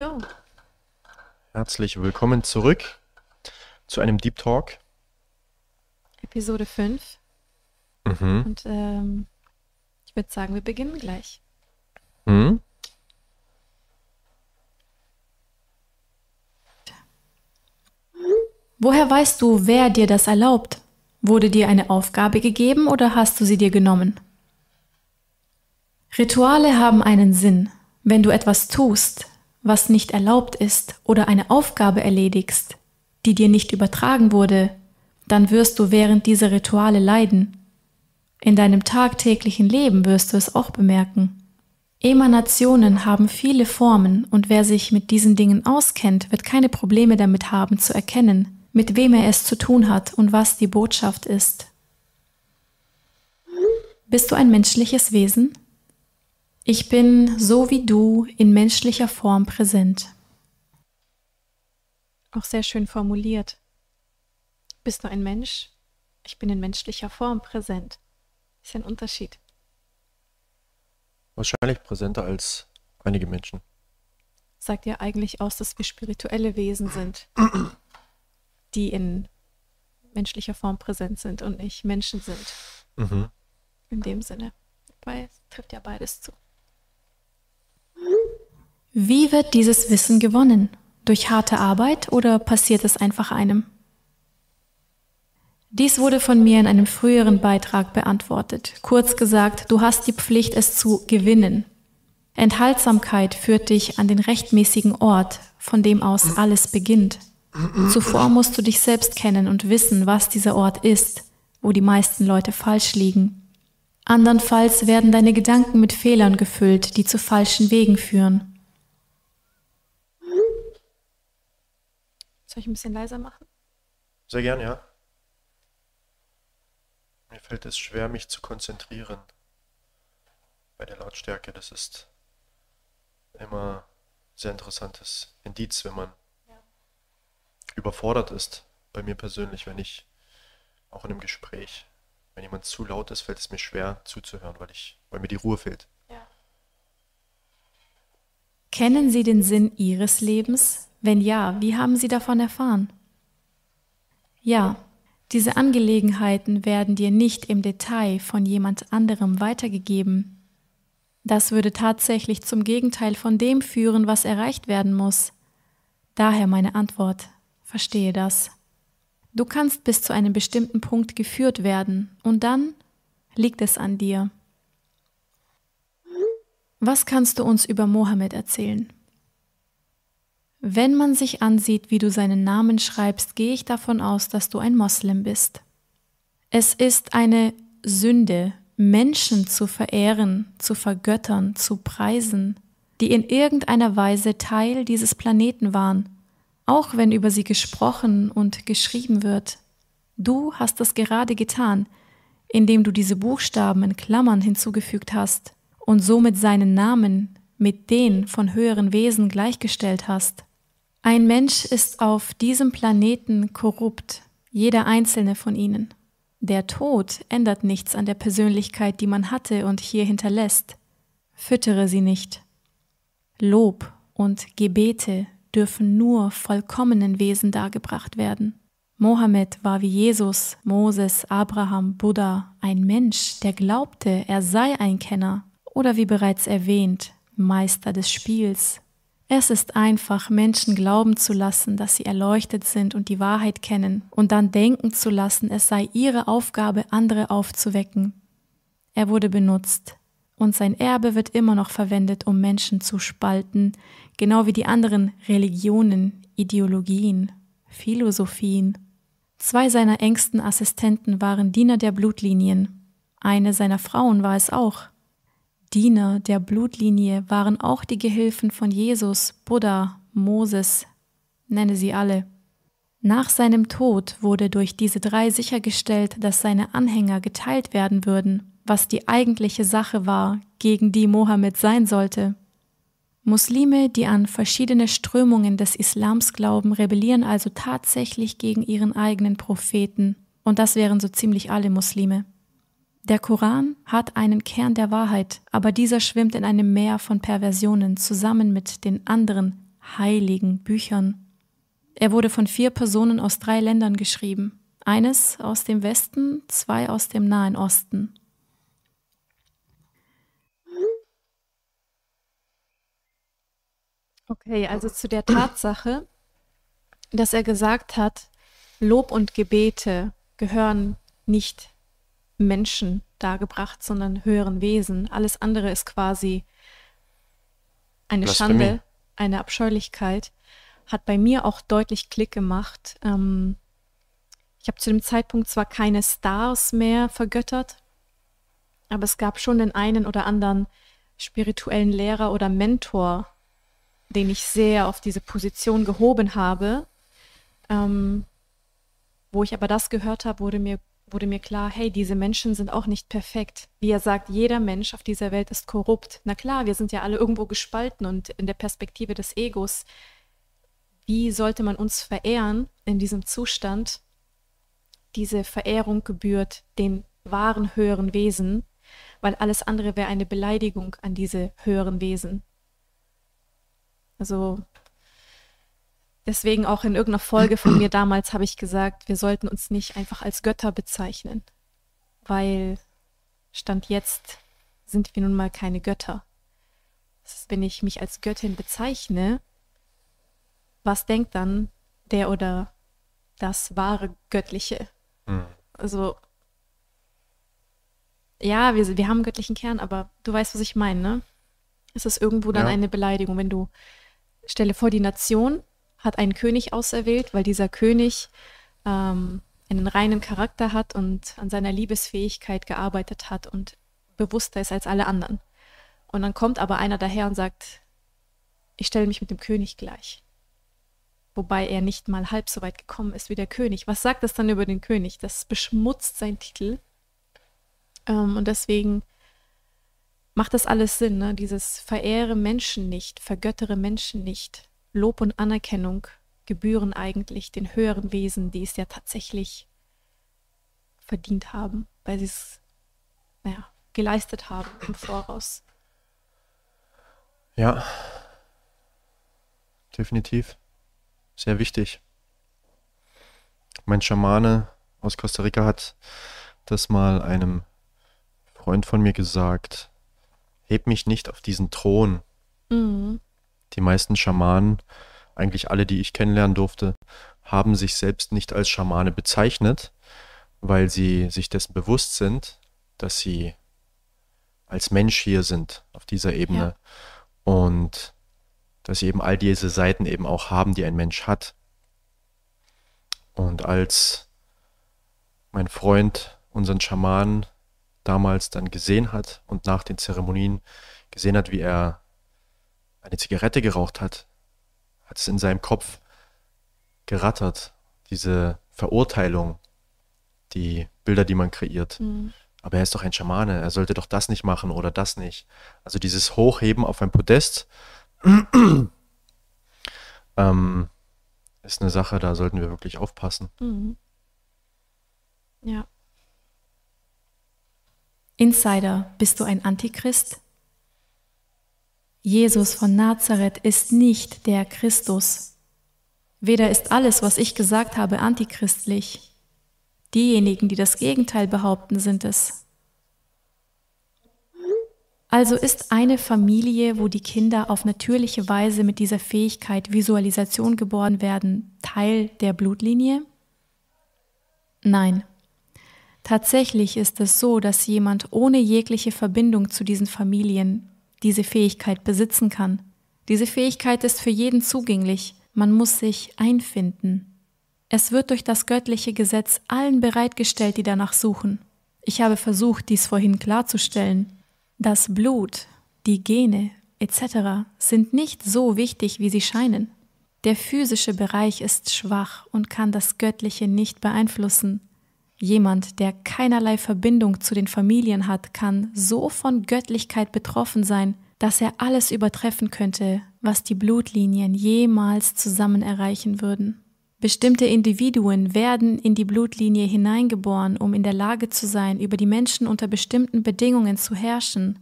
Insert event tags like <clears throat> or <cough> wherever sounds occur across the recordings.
Jo. Herzlich willkommen zurück zu einem Deep Talk. Episode 5. Mhm. Und ähm, ich würde sagen, wir beginnen gleich. Hm? Woher weißt du, wer dir das erlaubt? Wurde dir eine Aufgabe gegeben oder hast du sie dir genommen? Rituale haben einen Sinn. Wenn du etwas tust, was nicht erlaubt ist oder eine Aufgabe erledigst, die dir nicht übertragen wurde, dann wirst du während dieser Rituale leiden. In deinem tagtäglichen Leben wirst du es auch bemerken. Emanationen haben viele Formen und wer sich mit diesen Dingen auskennt, wird keine Probleme damit haben zu erkennen, mit wem er es zu tun hat und was die Botschaft ist. Bist du ein menschliches Wesen? Ich bin so wie du in menschlicher Form präsent. Auch sehr schön formuliert. Bist du ein Mensch? Ich bin in menschlicher Form präsent. Ist ja ein Unterschied. Wahrscheinlich präsenter als einige Menschen. Sagt ja eigentlich aus, dass wir spirituelle Wesen sind, <clears throat> die in menschlicher Form präsent sind und nicht Menschen sind. Mhm. In dem Sinne. Weil es trifft ja beides zu. Wie wird dieses Wissen gewonnen? Durch harte Arbeit oder passiert es einfach einem? Dies wurde von mir in einem früheren Beitrag beantwortet. Kurz gesagt, du hast die Pflicht, es zu gewinnen. Enthaltsamkeit führt dich an den rechtmäßigen Ort, von dem aus alles beginnt. Zuvor musst du dich selbst kennen und wissen, was dieser Ort ist, wo die meisten Leute falsch liegen. Andernfalls werden deine Gedanken mit Fehlern gefüllt, die zu falschen Wegen führen. Soll ich ein bisschen leiser machen? Sehr gern, ja. Mir fällt es schwer, mich zu konzentrieren bei der Lautstärke. Das ist immer sehr interessantes Indiz, wenn man überfordert ist. Bei mir persönlich, wenn ich auch in einem Gespräch, wenn jemand zu laut ist, fällt es mir schwer zuzuhören, weil ich, weil mir die Ruhe fehlt. Kennen Sie den Sinn Ihres Lebens? Wenn ja, wie haben Sie davon erfahren? Ja, diese Angelegenheiten werden dir nicht im Detail von jemand anderem weitergegeben. Das würde tatsächlich zum Gegenteil von dem führen, was erreicht werden muss. Daher meine Antwort. Verstehe das. Du kannst bis zu einem bestimmten Punkt geführt werden und dann liegt es an dir. Was kannst du uns über Mohammed erzählen? Wenn man sich ansieht, wie du seinen Namen schreibst, gehe ich davon aus, dass du ein Moslem bist. Es ist eine Sünde, Menschen zu verehren, zu vergöttern, zu preisen, die in irgendeiner Weise Teil dieses Planeten waren, auch wenn über sie gesprochen und geschrieben wird. Du hast das gerade getan, indem du diese Buchstaben in Klammern hinzugefügt hast und somit seinen Namen mit den von höheren Wesen gleichgestellt hast. Ein Mensch ist auf diesem Planeten korrupt, jeder einzelne von ihnen. Der Tod ändert nichts an der Persönlichkeit, die man hatte und hier hinterlässt. Füttere sie nicht. Lob und Gebete dürfen nur vollkommenen Wesen dargebracht werden. Mohammed war wie Jesus, Moses, Abraham, Buddha, ein Mensch, der glaubte, er sei ein Kenner oder wie bereits erwähnt, Meister des Spiels. Es ist einfach, Menschen glauben zu lassen, dass sie erleuchtet sind und die Wahrheit kennen, und dann denken zu lassen, es sei ihre Aufgabe, andere aufzuwecken. Er wurde benutzt, und sein Erbe wird immer noch verwendet, um Menschen zu spalten, genau wie die anderen Religionen, Ideologien, Philosophien. Zwei seiner engsten Assistenten waren Diener der Blutlinien. Eine seiner Frauen war es auch. Diener der Blutlinie waren auch die Gehilfen von Jesus, Buddha, Moses, nenne sie alle. Nach seinem Tod wurde durch diese drei sichergestellt, dass seine Anhänger geteilt werden würden, was die eigentliche Sache war, gegen die Mohammed sein sollte. Muslime, die an verschiedene Strömungen des Islams glauben, rebellieren also tatsächlich gegen ihren eigenen Propheten, und das wären so ziemlich alle Muslime. Der Koran hat einen Kern der Wahrheit, aber dieser schwimmt in einem Meer von Perversionen zusammen mit den anderen heiligen Büchern. Er wurde von vier Personen aus drei Ländern geschrieben. Eines aus dem Westen, zwei aus dem Nahen Osten. Okay, also zu der Tatsache, dass er gesagt hat, Lob und Gebete gehören nicht Menschen dargebracht, sondern höheren Wesen. Alles andere ist quasi eine Blasphemie. Schande, eine Abscheulichkeit, hat bei mir auch deutlich Klick gemacht. Ähm, ich habe zu dem Zeitpunkt zwar keine Stars mehr vergöttert, aber es gab schon den einen oder anderen spirituellen Lehrer oder Mentor, den ich sehr auf diese Position gehoben habe. Ähm, wo ich aber das gehört habe, wurde mir, wurde mir klar, hey, diese Menschen sind auch nicht perfekt. Wie er sagt, jeder Mensch auf dieser Welt ist korrupt. Na klar, wir sind ja alle irgendwo gespalten und in der Perspektive des Egos. Wie sollte man uns verehren in diesem Zustand? Diese Verehrung gebührt den wahren höheren Wesen, weil alles andere wäre eine Beleidigung an diese höheren Wesen. Also deswegen auch in irgendeiner Folge von mir damals habe ich gesagt, wir sollten uns nicht einfach als Götter bezeichnen, weil Stand jetzt sind wir nun mal keine Götter. Ist, wenn ich mich als Göttin bezeichne, was denkt dann der oder das wahre Göttliche? Mhm. Also, ja, wir, wir haben einen göttlichen Kern, aber du weißt, was ich meine, ne? Es ist irgendwo dann ja. eine Beleidigung, wenn du stelle vor, die Nation hat einen König auserwählt, weil dieser König ähm, einen reinen Charakter hat und an seiner Liebesfähigkeit gearbeitet hat und bewusster ist als alle anderen. Und dann kommt aber einer daher und sagt, ich stelle mich mit dem König gleich. Wobei er nicht mal halb so weit gekommen ist wie der König. Was sagt das dann über den König? Das beschmutzt seinen Titel. Ähm, und deswegen macht das alles Sinn, ne? Dieses verehre Menschen nicht, vergöttere Menschen nicht. Lob und Anerkennung gebühren eigentlich den höheren Wesen, die es ja tatsächlich verdient haben, weil sie es naja, geleistet haben im Voraus. Ja, definitiv. Sehr wichtig. Mein Schamane aus Costa Rica hat das mal einem Freund von mir gesagt, heb mich nicht auf diesen Thron. Mhm. Die meisten Schamanen, eigentlich alle, die ich kennenlernen durfte, haben sich selbst nicht als Schamane bezeichnet, weil sie sich dessen bewusst sind, dass sie als Mensch hier sind auf dieser Ebene ja. und dass sie eben all diese Seiten eben auch haben, die ein Mensch hat. Und als mein Freund unseren Schamanen damals dann gesehen hat und nach den Zeremonien gesehen hat, wie er eine Zigarette geraucht hat, hat es in seinem Kopf gerattert, diese Verurteilung, die Bilder, die man kreiert. Mhm. Aber er ist doch ein Schamane, er sollte doch das nicht machen oder das nicht. Also dieses Hochheben auf ein Podest <clears throat> ähm, ist eine Sache, da sollten wir wirklich aufpassen. Mhm. Ja. Insider, bist du ein Antichrist? Jesus von Nazareth ist nicht der Christus. Weder ist alles, was ich gesagt habe, antichristlich. Diejenigen, die das Gegenteil behaupten, sind es. Also ist eine Familie, wo die Kinder auf natürliche Weise mit dieser Fähigkeit Visualisation geboren werden, Teil der Blutlinie? Nein. Tatsächlich ist es so, dass jemand ohne jegliche Verbindung zu diesen Familien diese Fähigkeit besitzen kann. Diese Fähigkeit ist für jeden zugänglich. Man muss sich einfinden. Es wird durch das göttliche Gesetz allen bereitgestellt, die danach suchen. Ich habe versucht, dies vorhin klarzustellen. Das Blut, die Gene etc. sind nicht so wichtig, wie sie scheinen. Der physische Bereich ist schwach und kann das Göttliche nicht beeinflussen. Jemand, der keinerlei Verbindung zu den Familien hat, kann so von Göttlichkeit betroffen sein, dass er alles übertreffen könnte, was die Blutlinien jemals zusammen erreichen würden. Bestimmte Individuen werden in die Blutlinie hineingeboren, um in der Lage zu sein, über die Menschen unter bestimmten Bedingungen zu herrschen.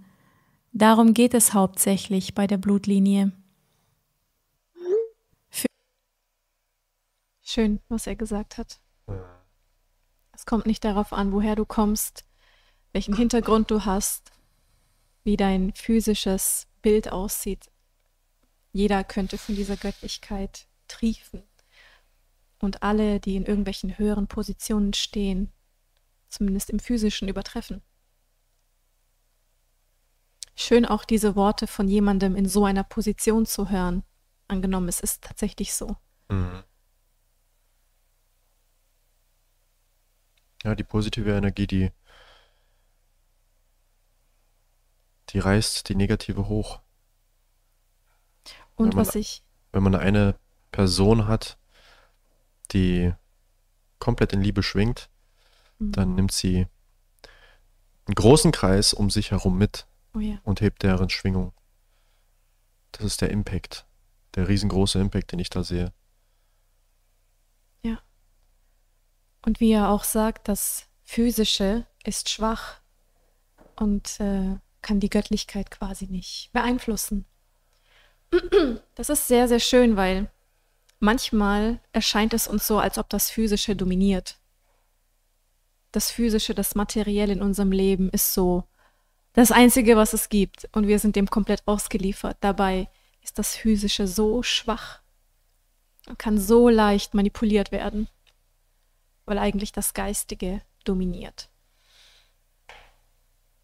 Darum geht es hauptsächlich bei der Blutlinie. schön, was er gesagt hat. Es kommt nicht darauf an, woher du kommst, welchen Hintergrund du hast, wie dein physisches Bild aussieht. Jeder könnte von dieser Göttlichkeit triefen. Und alle, die in irgendwelchen höheren Positionen stehen, zumindest im physischen, übertreffen. Schön auch diese Worte von jemandem in so einer Position zu hören. Angenommen, es ist tatsächlich so. Mhm. Ja, die positive Energie, die, die reißt die negative hoch. Und man, was ich. Wenn man eine Person hat, die komplett in Liebe schwingt, mhm. dann nimmt sie einen großen Kreis um sich herum mit oh ja. und hebt deren Schwingung. Das ist der Impact, der riesengroße Impact, den ich da sehe. Ja. Und wie er auch sagt, das Physische ist schwach und äh, kann die Göttlichkeit quasi nicht beeinflussen. Das ist sehr, sehr schön, weil manchmal erscheint es uns so, als ob das Physische dominiert. Das Physische, das Materielle in unserem Leben ist so das Einzige, was es gibt. Und wir sind dem komplett ausgeliefert. Dabei ist das Physische so schwach und kann so leicht manipuliert werden, weil eigentlich das Geistige dominiert.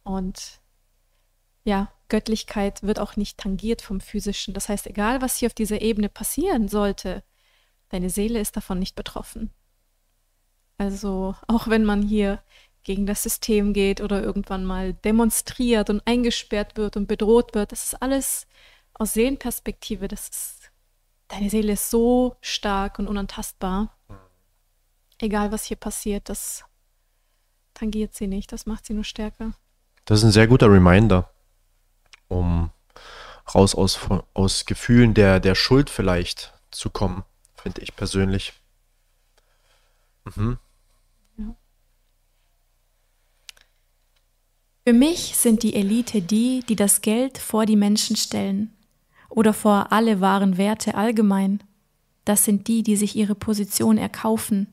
Und ja, Göttlichkeit wird auch nicht tangiert vom Physischen. Das heißt, egal was hier auf dieser Ebene passieren sollte, deine Seele ist davon nicht betroffen. Also auch wenn man hier gegen das System geht oder irgendwann mal demonstriert und eingesperrt wird und bedroht wird. Das ist alles aus Seelenperspektive. Das ist, deine Seele ist so stark und unantastbar. Egal was hier passiert, das tangiert sie nicht, das macht sie nur stärker. Das ist ein sehr guter Reminder, um raus aus, aus Gefühlen der, der Schuld vielleicht zu kommen, finde ich persönlich. Mhm. Für mich sind die Elite die, die das Geld vor die Menschen stellen oder vor alle wahren Werte allgemein. Das sind die, die sich ihre Position erkaufen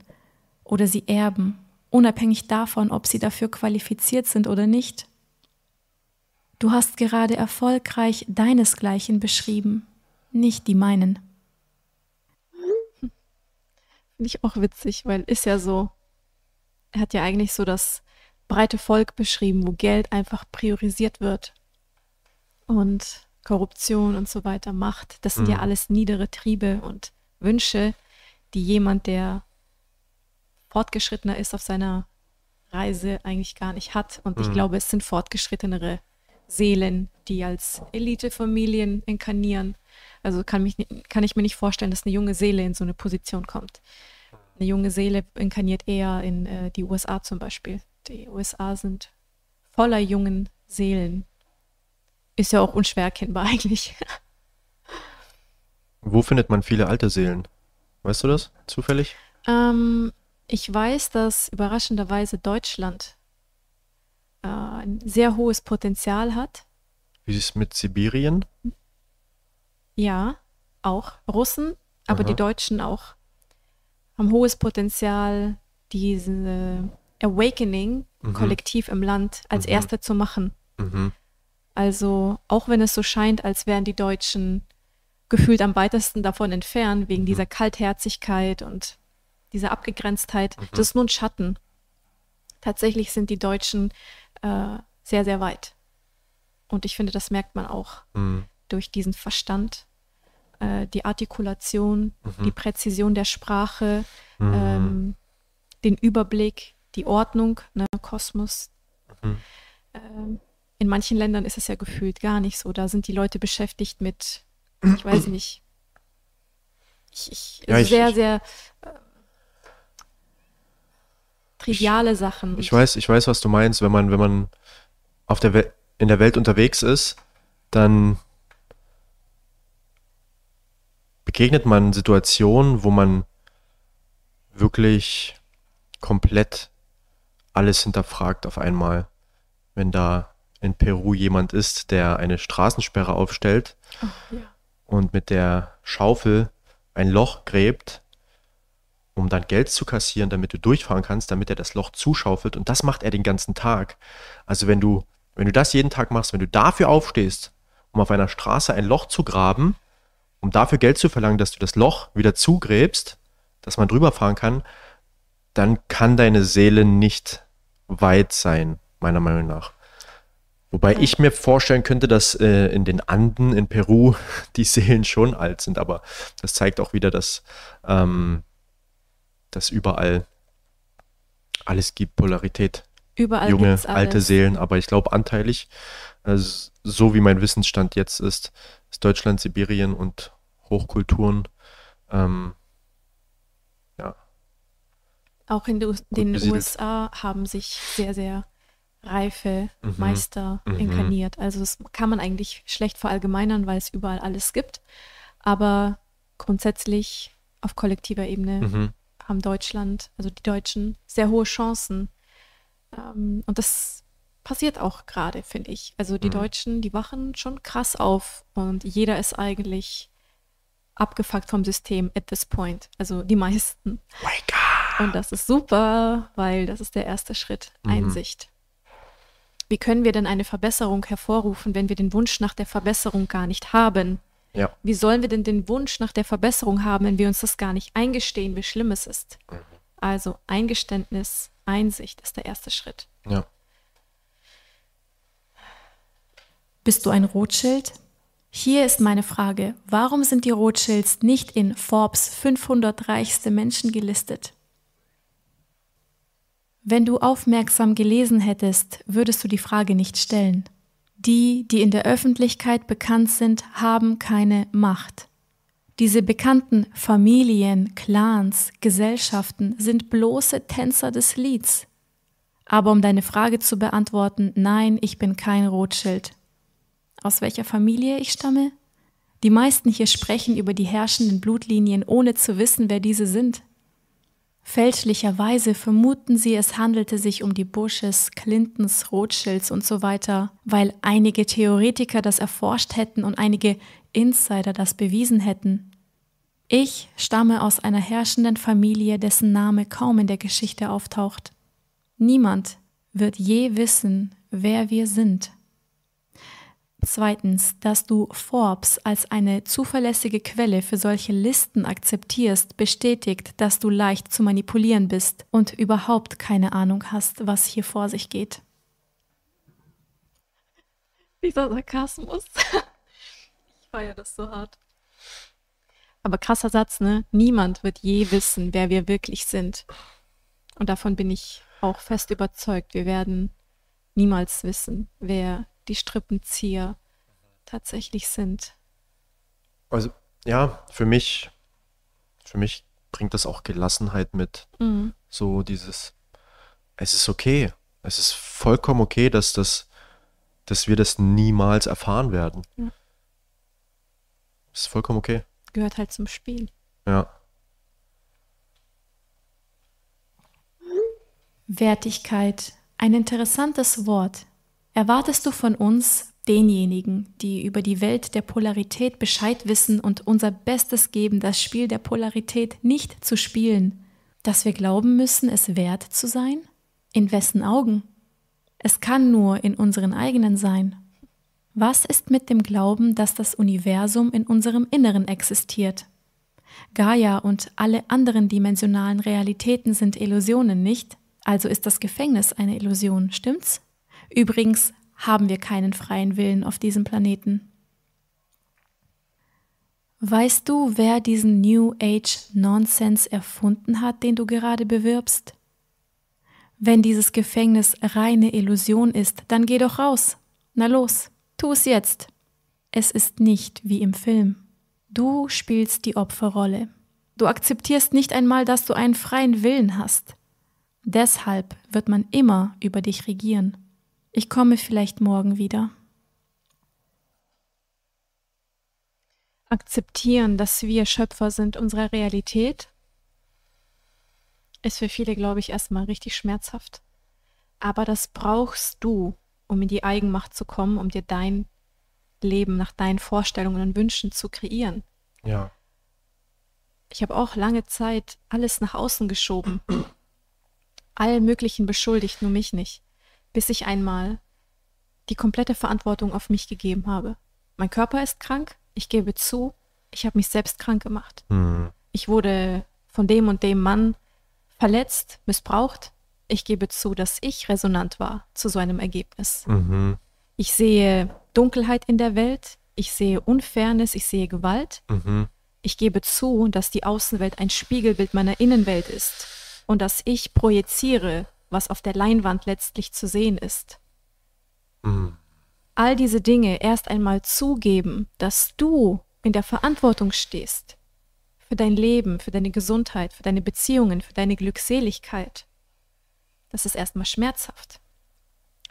oder sie erben, unabhängig davon, ob sie dafür qualifiziert sind oder nicht. Du hast gerade erfolgreich deinesgleichen beschrieben, nicht die meinen. <laughs> Finde ich auch witzig, weil ist ja so. Er hat ja eigentlich so das breite Volk beschrieben, wo Geld einfach priorisiert wird. Und Korruption und so weiter, Macht, das sind mhm. ja alles niedere Triebe und Wünsche, die jemand, der fortgeschrittener ist auf seiner Reise, eigentlich gar nicht hat. Und mhm. ich glaube, es sind fortgeschrittenere Seelen, die als Elitefamilien inkarnieren. Also kann, mich, kann ich mir nicht vorstellen, dass eine junge Seele in so eine Position kommt. Eine junge Seele inkarniert eher in äh, die USA zum Beispiel die USA sind voller jungen Seelen. Ist ja auch unschwer erkennbar <laughs> eigentlich. Wo findet man viele alte Seelen? Weißt du das zufällig? Ähm, ich weiß, dass überraschenderweise Deutschland äh, ein sehr hohes Potenzial hat. Wie ist es mit Sibirien? Ja, auch. Russen, aber Aha. die Deutschen auch. Haben hohes Potenzial, diese Awakening mhm. kollektiv im Land als mhm. Erste zu machen. Mhm. Also auch wenn es so scheint, als wären die Deutschen gefühlt am weitesten davon entfernt, wegen mhm. dieser Kaltherzigkeit und dieser Abgegrenztheit, mhm. das ist nur ein Schatten. Tatsächlich sind die Deutschen äh, sehr, sehr weit. Und ich finde, das merkt man auch mhm. durch diesen Verstand, äh, die Artikulation, die Präzision der Sprache, ähm, den Überblick, die Ordnung, ne, Kosmos. Mhm. Ähm, in manchen Ländern ist es ja gefühlt gar nicht so. Da sind die Leute beschäftigt mit, ich weiß nicht, ich, ich, ja, sehr, ich, sehr triviale Sachen. Ich weiß, ich weiß, was du meinst, wenn man, wenn man auf der Welt, in der Welt unterwegs ist, dann begegnet man Situationen, wo man wirklich komplett alles hinterfragt auf einmal. Wenn da in Peru jemand ist, der eine Straßensperre aufstellt oh, ja. und mit der Schaufel ein Loch gräbt um dann Geld zu kassieren, damit du durchfahren kannst, damit er das Loch zuschaufelt. Und das macht er den ganzen Tag. Also wenn du, wenn du das jeden Tag machst, wenn du dafür aufstehst, um auf einer Straße ein Loch zu graben, um dafür Geld zu verlangen, dass du das Loch wieder zugräbst, dass man drüber fahren kann, dann kann deine Seele nicht weit sein, meiner Meinung nach. Wobei ich mir vorstellen könnte, dass äh, in den Anden in Peru <laughs> die Seelen schon alt sind, aber das zeigt auch wieder, dass, ähm, dass überall alles gibt, Polarität. Überall Junge, alte. Seelen, aber ich glaube anteilig, also so wie mein Wissensstand jetzt ist, ist Deutschland, Sibirien und Hochkulturen ähm, ja, Auch in den, den. USA haben sich sehr, sehr reife Mhm. Meister Mhm. inkarniert. Also das kann man eigentlich schlecht verallgemeinern, weil es überall alles gibt. Aber grundsätzlich auf kollektiver Ebene mhm. Haben Deutschland, also die Deutschen, sehr hohe Chancen. Ähm, und das passiert auch gerade, finde ich. Also die Mhm. Deutschen, die wachen schon krass auf und jeder ist eigentlich abgefuckt vom System at this point. Also die meisten. Wake up! Und das ist super, weil das ist der erste Schritt, Mhm. Einsicht. Wie können wir denn eine Verbesserung hervorrufen, wenn wir den Wunsch nach der Verbesserung gar nicht haben? Ja. Wie sollen wir denn den Wunsch nach der Verbesserung haben, wenn wir uns das gar nicht eingestehen, wie schlimm es ist? Mhm. Also Eingeständnis, Einsicht ist der erste Schritt. Ja. Bist du ein Rothschild? Hier ist meine Frage. Warum sind die Rothschilds nicht in Forbes 500 reichste Menschen gelistet? Wenn du aufmerksam gelesen hättest, würdest du die Frage nicht stellen. Die, die in der Öffentlichkeit bekannt sind, haben keine Macht. Diese bekannten Familien, Clans, Gesellschaften sind bloße Tänzer des Lieds. Aber um deine Frage zu beantworten, nein, ich bin kein Rothschild. Aus welcher Familie ich stamme? Die meisten hier sprechen über die herrschenden Blutlinien, ohne zu wissen, wer diese sind. Fälschlicherweise vermuten sie, es handelte sich um die Bushes, Clintons, Rothschilds und so weiter, weil einige Theoretiker das erforscht hätten und einige Insider das bewiesen hätten. Ich stamme aus einer herrschenden Familie, dessen Name kaum in der Geschichte auftaucht. Niemand wird je wissen, wer wir sind. Zweitens, dass du Forbes als eine zuverlässige Quelle für solche Listen akzeptierst, bestätigt, dass du leicht zu manipulieren bist und überhaupt keine Ahnung hast, was hier vor sich geht. Dieser Sarkasmus. ich feiere das so hart. Aber krasser Satz, ne? Niemand wird je wissen, wer wir wirklich sind. Und davon bin ich auch fest überzeugt. Wir werden niemals wissen, wer die Strippenzieher tatsächlich sind. Also, ja, für mich, für mich bringt das auch Gelassenheit mit. Mhm. So dieses, es ist okay. Es ist vollkommen okay, dass das, dass wir das niemals erfahren werden. Ja. Es ist vollkommen okay. Gehört halt zum Spiel. Ja. Wertigkeit, ein interessantes Wort. Erwartest du von uns, denjenigen, die über die Welt der Polarität Bescheid wissen und unser Bestes geben, das Spiel der Polarität nicht zu spielen, dass wir glauben müssen, es wert zu sein? In wessen Augen? Es kann nur in unseren eigenen sein. Was ist mit dem Glauben, dass das Universum in unserem Inneren existiert? Gaia und alle anderen dimensionalen Realitäten sind Illusionen, nicht? Also ist das Gefängnis eine Illusion, stimmt's? Übrigens haben wir keinen freien Willen auf diesem Planeten. Weißt du, wer diesen New Age Nonsense erfunden hat, den du gerade bewirbst? Wenn dieses Gefängnis reine Illusion ist, dann geh doch raus. Na los, tu es jetzt. Es ist nicht wie im Film. Du spielst die Opferrolle. Du akzeptierst nicht einmal, dass du einen freien Willen hast. Deshalb wird man immer über dich regieren. Ich komme vielleicht morgen wieder. Akzeptieren, dass wir Schöpfer sind unserer Realität, ist für viele, glaube ich, erstmal richtig schmerzhaft. Aber das brauchst du, um in die Eigenmacht zu kommen, um dir dein Leben nach deinen Vorstellungen und Wünschen zu kreieren. Ja. Ich Ich habe auch lange Zeit alles nach außen geschoben. All möglichen beschuldigt, nur mich nicht. Bis ich einmal die komplette Verantwortung auf mich gegeben habe. Mein Körper ist krank, ich gebe zu, ich habe mich selbst krank gemacht. Mhm. Ich wurde von dem und dem Mann verletzt, missbraucht. Ich gebe zu, dass ich resonant war zu so einem Ergebnis. Mhm. Ich sehe Dunkelheit in der Welt, ich sehe Unfairness, ich sehe Gewalt. Mhm. Ich gebe zu, dass die Außenwelt ein Spiegelbild meiner Innenwelt ist und dass ich projiziere, was auf der Leinwand letztlich zu sehen ist. Mhm. All diese Dinge erst einmal zugeben, dass du in der Verantwortung stehst für dein Leben, für deine Gesundheit, für deine Beziehungen, für deine Glückseligkeit. Das ist erstmal schmerzhaft,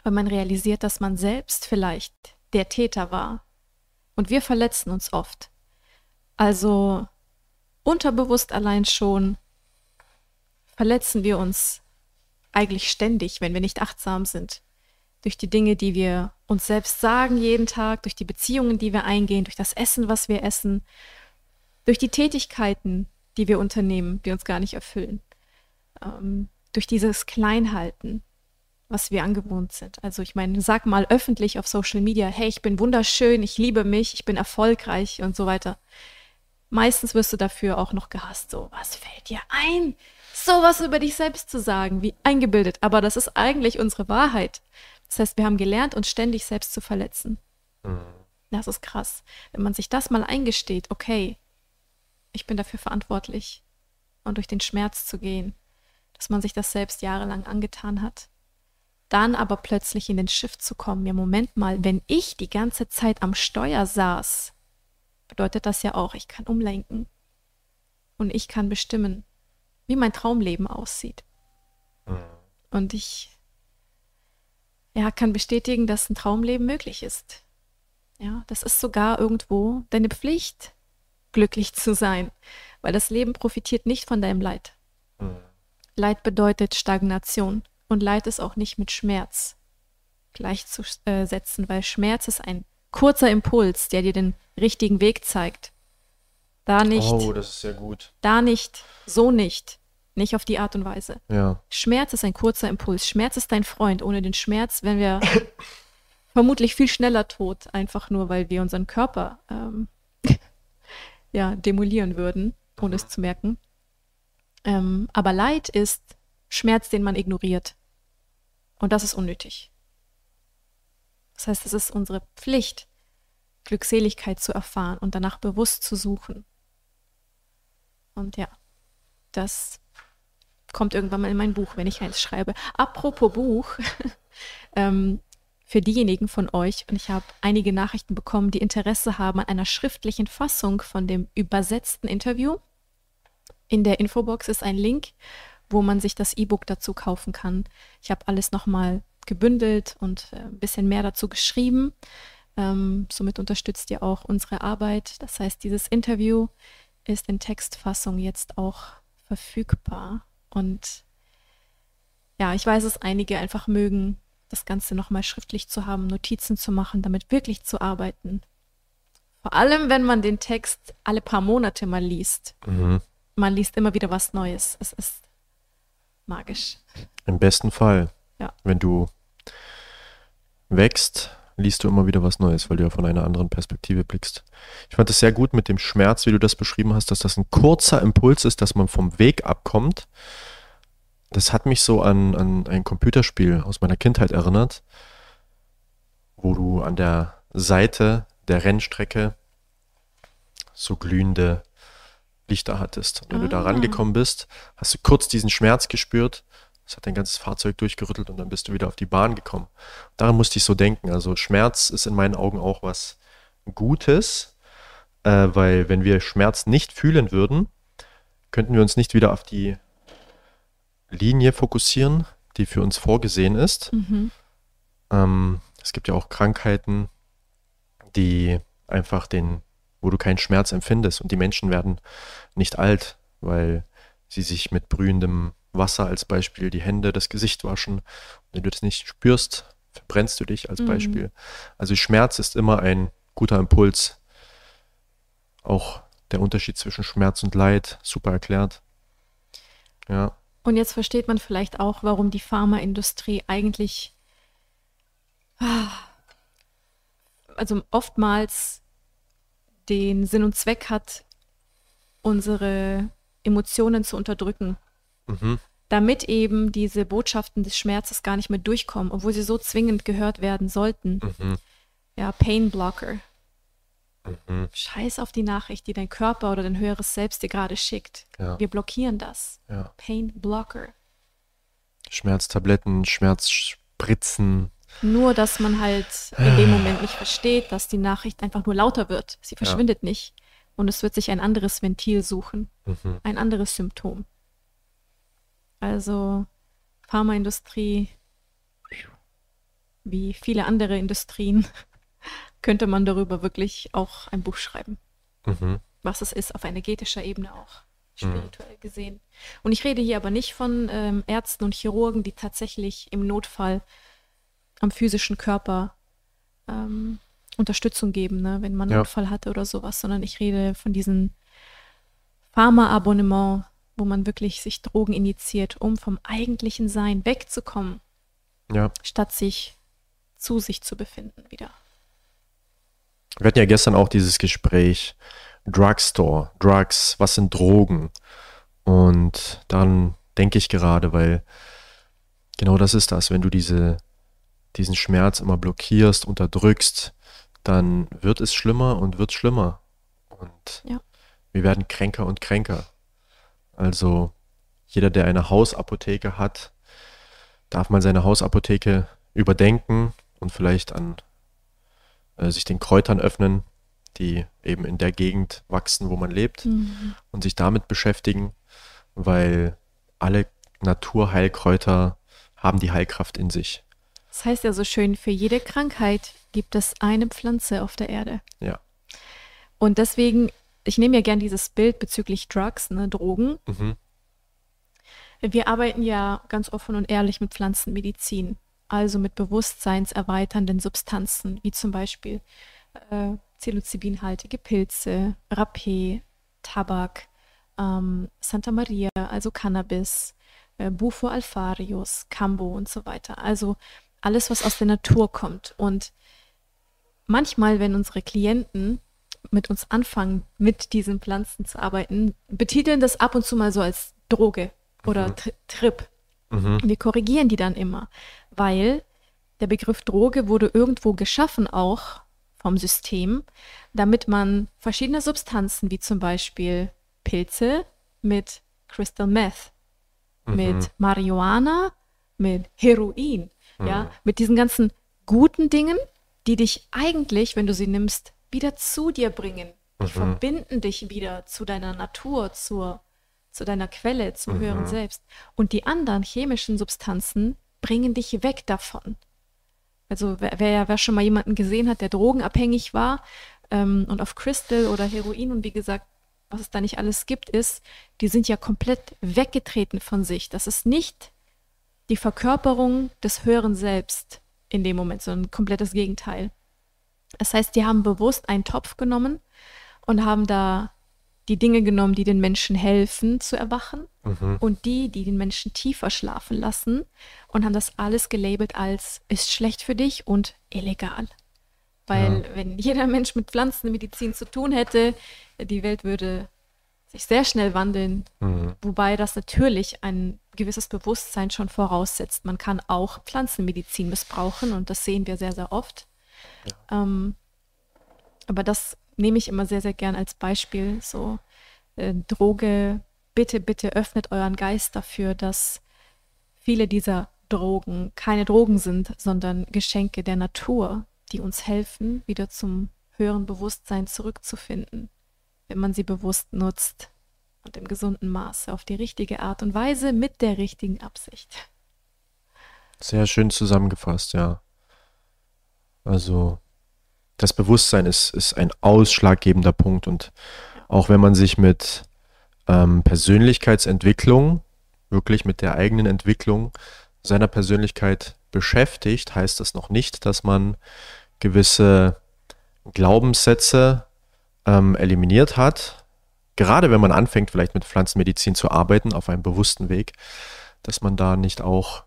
weil man realisiert, dass man selbst vielleicht der Täter war. Und wir verletzen uns oft. Also unterbewusst allein schon verletzen wir uns eigentlich ständig, wenn wir nicht achtsam sind. Durch die Dinge, die wir uns selbst sagen jeden Tag, durch die Beziehungen, die wir eingehen, durch das Essen, was wir essen, durch die Tätigkeiten, die wir unternehmen, die uns gar nicht erfüllen, ähm, durch dieses Kleinhalten, was wir angewohnt sind. Also ich meine, sag mal öffentlich auf Social Media, hey, ich bin wunderschön, ich liebe mich, ich bin erfolgreich und so weiter. Meistens wirst du dafür auch noch gehasst. So, was fällt dir ein, sowas über dich selbst zu sagen, wie eingebildet. Aber das ist eigentlich unsere Wahrheit. Das heißt, wir haben gelernt, uns ständig selbst zu verletzen. Mhm. Das ist krass. Wenn man sich das mal eingesteht, okay, ich bin dafür verantwortlich und durch den Schmerz zu gehen, dass man sich das selbst jahrelang angetan hat. Dann aber plötzlich in den Schiff zu kommen, ja, Moment mal, wenn ich die ganze Zeit am Steuer saß, bedeutet das ja auch, ich kann umlenken. Und ich kann bestimmen, wie mein Traumleben aussieht. Mhm. Und ich ja, kann bestätigen, dass ein Traumleben möglich ist. Ja, das ist sogar irgendwo deine Pflicht, glücklich zu sein, weil das Leben profitiert nicht von deinem Leid. Mhm. Leid bedeutet Stagnation und Leid ist auch nicht mit Schmerz gleichzusetzen, weil Schmerz ist ein kurzer Impuls, der dir den richtigen Weg zeigt. Da nicht, Oh, das ist sehr gut. da nicht, so nicht, nicht auf die Art und Weise. Ja. Schmerz ist ein kurzer Impuls. Schmerz ist dein Freund. Ohne den Schmerz wären wir <coughs> vermutlich viel schneller tot, einfach nur, weil wir unseren Körper ähm, <laughs> ja, demolieren würden, ohne es zu merken. Ähm, aber Leid ist Schmerz, den man ignoriert. Und das ist unnötig. Das heißt, es ist unsere Pflicht, Glückseligkeit zu erfahren und danach bewusst zu suchen. Und ja, das kommt irgendwann mal in mein Buch, wenn ich eins schreibe. Apropos Buch, <laughs> ähm, für diejenigen von euch, und ich habe einige Nachrichten bekommen, die Interesse haben an einer schriftlichen Fassung von dem übersetzten Interview. In der Infobox ist ein Link, wo man sich das E-Book dazu kaufen kann. Ich habe alles nochmal gebündelt und äh, ein bisschen mehr dazu geschrieben. Ähm, somit unterstützt ihr auch unsere Arbeit. Das heißt, dieses Interview ist in Textfassung jetzt auch verfügbar. Und ja, ich weiß, dass einige einfach mögen, das Ganze nochmal schriftlich zu haben, Notizen zu machen, damit wirklich zu arbeiten. Vor allem, wenn man den Text alle paar Monate mal liest. Mhm. Man liest immer wieder was Neues. Es ist magisch. Im besten Fall. Ja. Wenn du wächst, liest du immer wieder was Neues, weil du ja von einer anderen Perspektive blickst. Ich fand es sehr gut mit dem Schmerz, wie du das beschrieben hast, dass das ein kurzer Impuls ist, dass man vom Weg abkommt. Das hat mich so an, an ein Computerspiel aus meiner Kindheit erinnert, wo du an der Seite der Rennstrecke so glühende Lichter hattest. Und wenn du da Ah. rangekommen bist, hast du kurz diesen Schmerz gespürt. Das hat dein ganzes Fahrzeug durchgerüttelt und dann bist du wieder auf die Bahn gekommen. Daran musste ich so denken. Also Schmerz ist in meinen Augen auch was Gutes, äh, weil wenn wir Schmerz nicht fühlen würden, könnten wir uns nicht wieder auf die Linie fokussieren, die für uns vorgesehen ist. Mhm. Ähm, es gibt ja auch Krankheiten, die einfach den, wo du keinen Schmerz empfindest und die Menschen werden nicht alt, weil sie sich mit brühendem Wasser als Beispiel die Hände, das Gesicht waschen. Wenn du das nicht spürst, verbrennst du dich als Mhm. Beispiel. Also Schmerz ist immer ein guter Impuls, auch der Unterschied zwischen Schmerz und Leid, super erklärt. Ja. Und jetzt versteht man vielleicht auch, warum die Pharmaindustrie eigentlich, also oftmals den Sinn und Zweck hat, unsere Emotionen zu unterdrücken. Mhm. Damit eben diese Botschaften des Schmerzes gar nicht mehr durchkommen, obwohl sie so zwingend gehört werden sollten. Mhm. Ja, Pain Blocker. Mhm. Scheiß auf die Nachricht, die dein Körper oder dein höheres Selbst dir gerade schickt. Ja. Wir blockieren das. Ja. Pain Blocker. Schmerztabletten, Schmerzspritzen. Nur, dass man halt in dem Moment nicht versteht, dass die Nachricht einfach nur lauter wird. Sie verschwindet ja. nicht. Und es wird sich ein anderes Ventil suchen. Mhm. Ein anderes Symptom. Also Pharmaindustrie, wie viele andere Industrien, <laughs> könnte man darüber wirklich auch ein Buch schreiben. Mhm. Was es ist, auf energetischer Ebene auch, spirituell mhm. gesehen. Und ich rede hier aber nicht von ähm, Ärzten und Chirurgen, die tatsächlich im Notfall am physischen Körper ähm, Unterstützung geben, ne, wenn man einen ja. Unfall hatte oder sowas, sondern ich rede von diesen Pharma-Abonnement, wo man wirklich sich Drogen initiiert, um vom eigentlichen Sein wegzukommen, ja. statt sich zu sich zu befinden wieder. Wir hatten ja gestern auch dieses Gespräch, Drugstore, Drugs, was sind Drogen? Und daran denke ich gerade, weil genau das ist das, wenn du diese, diesen Schmerz immer blockierst, unterdrückst, dann wird es schlimmer und wird schlimmer. Und ja. wir werden kränker und kränker. Also jeder, der eine Hausapotheke hat, darf mal seine Hausapotheke überdenken und vielleicht an äh, sich den Kräutern öffnen, die eben in der Gegend wachsen, wo man lebt mhm. und sich damit beschäftigen, weil alle Naturheilkräuter haben die Heilkraft in sich. Das heißt ja so schön, für jede Krankheit gibt es eine Pflanze auf der Erde. Ja. Und deswegen, ich nehme ja gern dieses Bild bezüglich Drugs, ne, Drogen. Mhm. Wir arbeiten ja ganz offen und ehrlich mit Pflanzenmedizin also mit bewusstseinserweiternden Substanzen, wie zum Beispiel äh, psilocybinhaltige Pilze, Rapé, Tabak, ähm, Santa Maria, also Cannabis, äh, Bufo alfarius, Cambo und so weiter. Also alles, was aus der Natur kommt. Und manchmal, wenn unsere Klienten mit uns anfangen, mit diesen Pflanzen zu arbeiten, betiteln das ab und zu mal so als Droge oder mhm. Trip. Mhm. Wir korrigieren die dann immer, weil der Begriff Droge wurde irgendwo geschaffen auch vom System, damit man verschiedene Substanzen wie zum Beispiel Pilze mit Crystal Meth, mhm. mit Marihuana, mit Heroin, mhm. ja, mit diesen ganzen guten Dingen, die dich eigentlich, wenn du sie nimmst, wieder zu dir bringen. Die mhm. verbinden dich wieder zu deiner Natur, zur zu deiner Quelle, zum mhm. höheren Selbst. Und die anderen chemischen Substanzen bringen dich weg davon. Also wer, wer, wer schon mal jemanden gesehen hat, der drogenabhängig war ähm, und auf Crystal oder Heroin und wie gesagt, was es da nicht alles gibt, ist, die sind ja komplett weggetreten von sich. Das ist nicht die Verkörperung des höheren Selbst in dem Moment, sondern ein komplettes Gegenteil. Das heißt, die haben bewusst einen Topf genommen und haben da die Dinge genommen, die den Menschen helfen zu erwachen mhm. und die, die den Menschen tiefer schlafen lassen und haben das alles gelabelt als ist schlecht für dich und illegal. Weil ja. wenn jeder Mensch mit Pflanzenmedizin zu tun hätte, die Welt würde sich sehr schnell wandeln, mhm. wobei das natürlich ein gewisses Bewusstsein schon voraussetzt. Man kann auch Pflanzenmedizin missbrauchen und das sehen wir sehr, sehr oft. Ja. Ähm, aber das nehme ich immer sehr, sehr gern als Beispiel. So äh, Droge, bitte, bitte öffnet euren Geist dafür, dass viele dieser Drogen keine Drogen sind, sondern Geschenke der Natur, die uns helfen, wieder zum höheren Bewusstsein zurückzufinden, wenn man sie bewusst nutzt und im gesunden Maße auf die richtige Art und Weise mit der richtigen Absicht. Sehr schön zusammengefasst, ja. Also das Bewusstsein ist, ist ein ausschlaggebender Punkt. Und auch wenn man sich mit ähm, Persönlichkeitsentwicklung, wirklich mit der eigenen Entwicklung seiner Persönlichkeit beschäftigt, heißt das noch nicht, dass man gewisse Glaubenssätze ähm, eliminiert hat, gerade wenn man anfängt, vielleicht mit Pflanzenmedizin zu arbeiten, auf einem bewussten Weg, dass man da nicht auch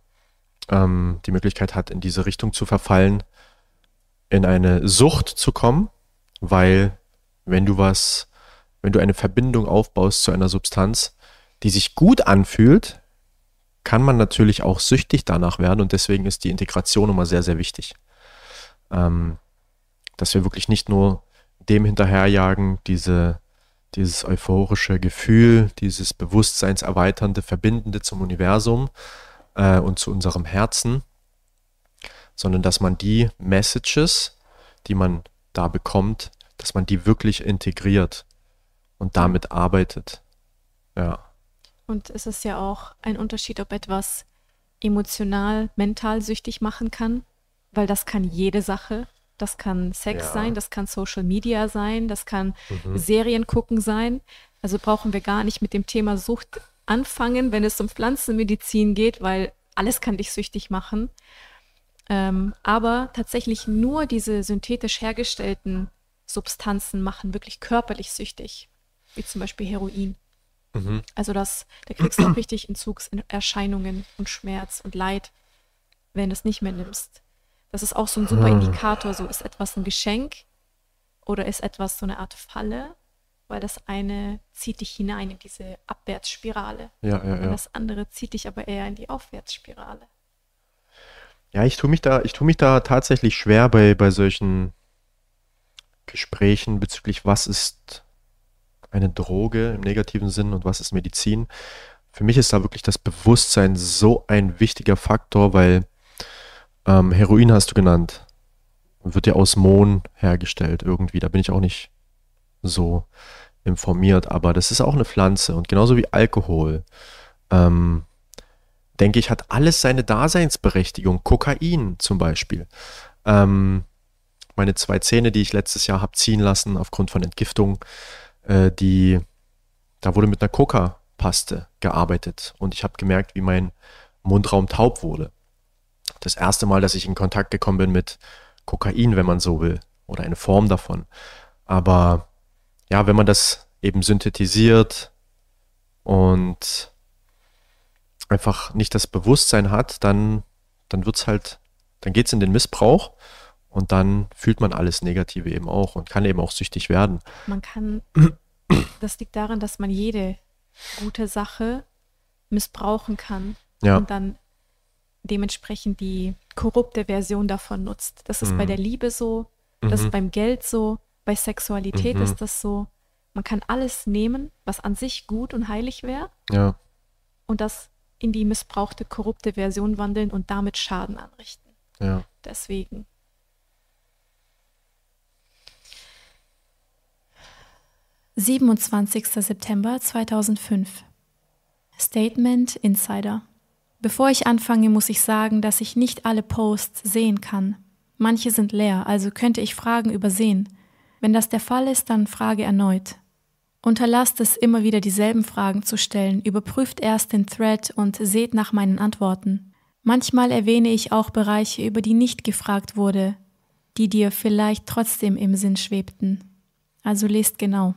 ähm, die Möglichkeit hat, in diese Richtung zu verfallen, in eine Sucht zu kommen, weil wenn du was, wenn du eine Verbindung aufbaust zu einer Substanz, die sich gut anfühlt, kann man natürlich auch süchtig danach werden und deswegen ist die Integration immer sehr, sehr wichtig. Ähm, dass wir wirklich nicht nur dem hinterherjagen, diese, dieses euphorische Gefühl, dieses bewusstseinserweiternde, verbindende zum Universum äh, und zu unserem Herzen, sondern dass man die Messages, die man da bekommt, dass man die wirklich integriert und damit arbeitet. Ja. Und es ist ja auch ein Unterschied, ob etwas emotional, mental süchtig machen kann, weil das kann jede Sache. Das kann Sex ja. sein, das kann Social Media sein, das kann mhm. Serien gucken sein. Also brauchen wir gar nicht mit dem Thema Sucht anfangen, wenn es um Pflanzenmedizin geht, weil alles kann dich süchtig machen. Ähm, aber tatsächlich nur diese synthetisch hergestellten Substanzen machen wirklich körperlich süchtig, wie zum Beispiel Heroin. Mhm. Also das, da kriegst du auch richtig Entzugserscheinungen und Schmerz und Leid, wenn du es nicht mehr nimmst. Das ist auch so ein super ah. Indikator, so ist etwas ein Geschenk oder ist etwas so eine Art Falle, weil das eine zieht dich hinein in diese Abwärtsspirale. Ja, ja, ja. Und das andere zieht dich aber eher in die Aufwärtsspirale. Ja, ich tue mich da, ich tue mich da tatsächlich schwer bei, bei solchen Gesprächen bezüglich, was ist eine Droge im negativen Sinn und was ist Medizin. Für mich ist da wirklich das Bewusstsein so ein wichtiger Faktor, weil ähm, Heroin hast du genannt. Wird ja aus Mohn hergestellt irgendwie. Da bin ich auch nicht so informiert, aber das ist auch eine Pflanze und genauso wie Alkohol. Ähm, denke ich, hat alles seine Daseinsberechtigung. Kokain zum Beispiel. Ähm, meine zwei Zähne, die ich letztes Jahr habe ziehen lassen aufgrund von Entgiftung, äh, die, da wurde mit einer Coca-Paste gearbeitet und ich habe gemerkt, wie mein Mundraum taub wurde. Das erste Mal, dass ich in Kontakt gekommen bin mit Kokain, wenn man so will, oder eine Form davon. Aber ja, wenn man das eben synthetisiert und einfach nicht das Bewusstsein hat, dann, dann es halt, dann geht es in den Missbrauch und dann fühlt man alles Negative eben auch und kann eben auch süchtig werden. Man kann, das liegt daran, dass man jede gute Sache missbrauchen kann ja. und dann dementsprechend die korrupte Version davon nutzt. Das ist mhm. bei der Liebe so, das mhm. ist beim Geld so, bei Sexualität mhm. ist das so. Man kann alles nehmen, was an sich gut und heilig wäre, ja. und das in die missbrauchte, korrupte Version wandeln und damit Schaden anrichten. Ja. Deswegen. 27. September 2005 Statement Insider Bevor ich anfange, muss ich sagen, dass ich nicht alle Posts sehen kann. Manche sind leer, also könnte ich Fragen übersehen. Wenn das der Fall ist, dann frage erneut. Unterlasst es immer wieder dieselben Fragen zu stellen, überprüft erst den Thread und seht nach meinen Antworten. Manchmal erwähne ich auch Bereiche, über die nicht gefragt wurde, die dir vielleicht trotzdem im Sinn schwebten. Also lest genau.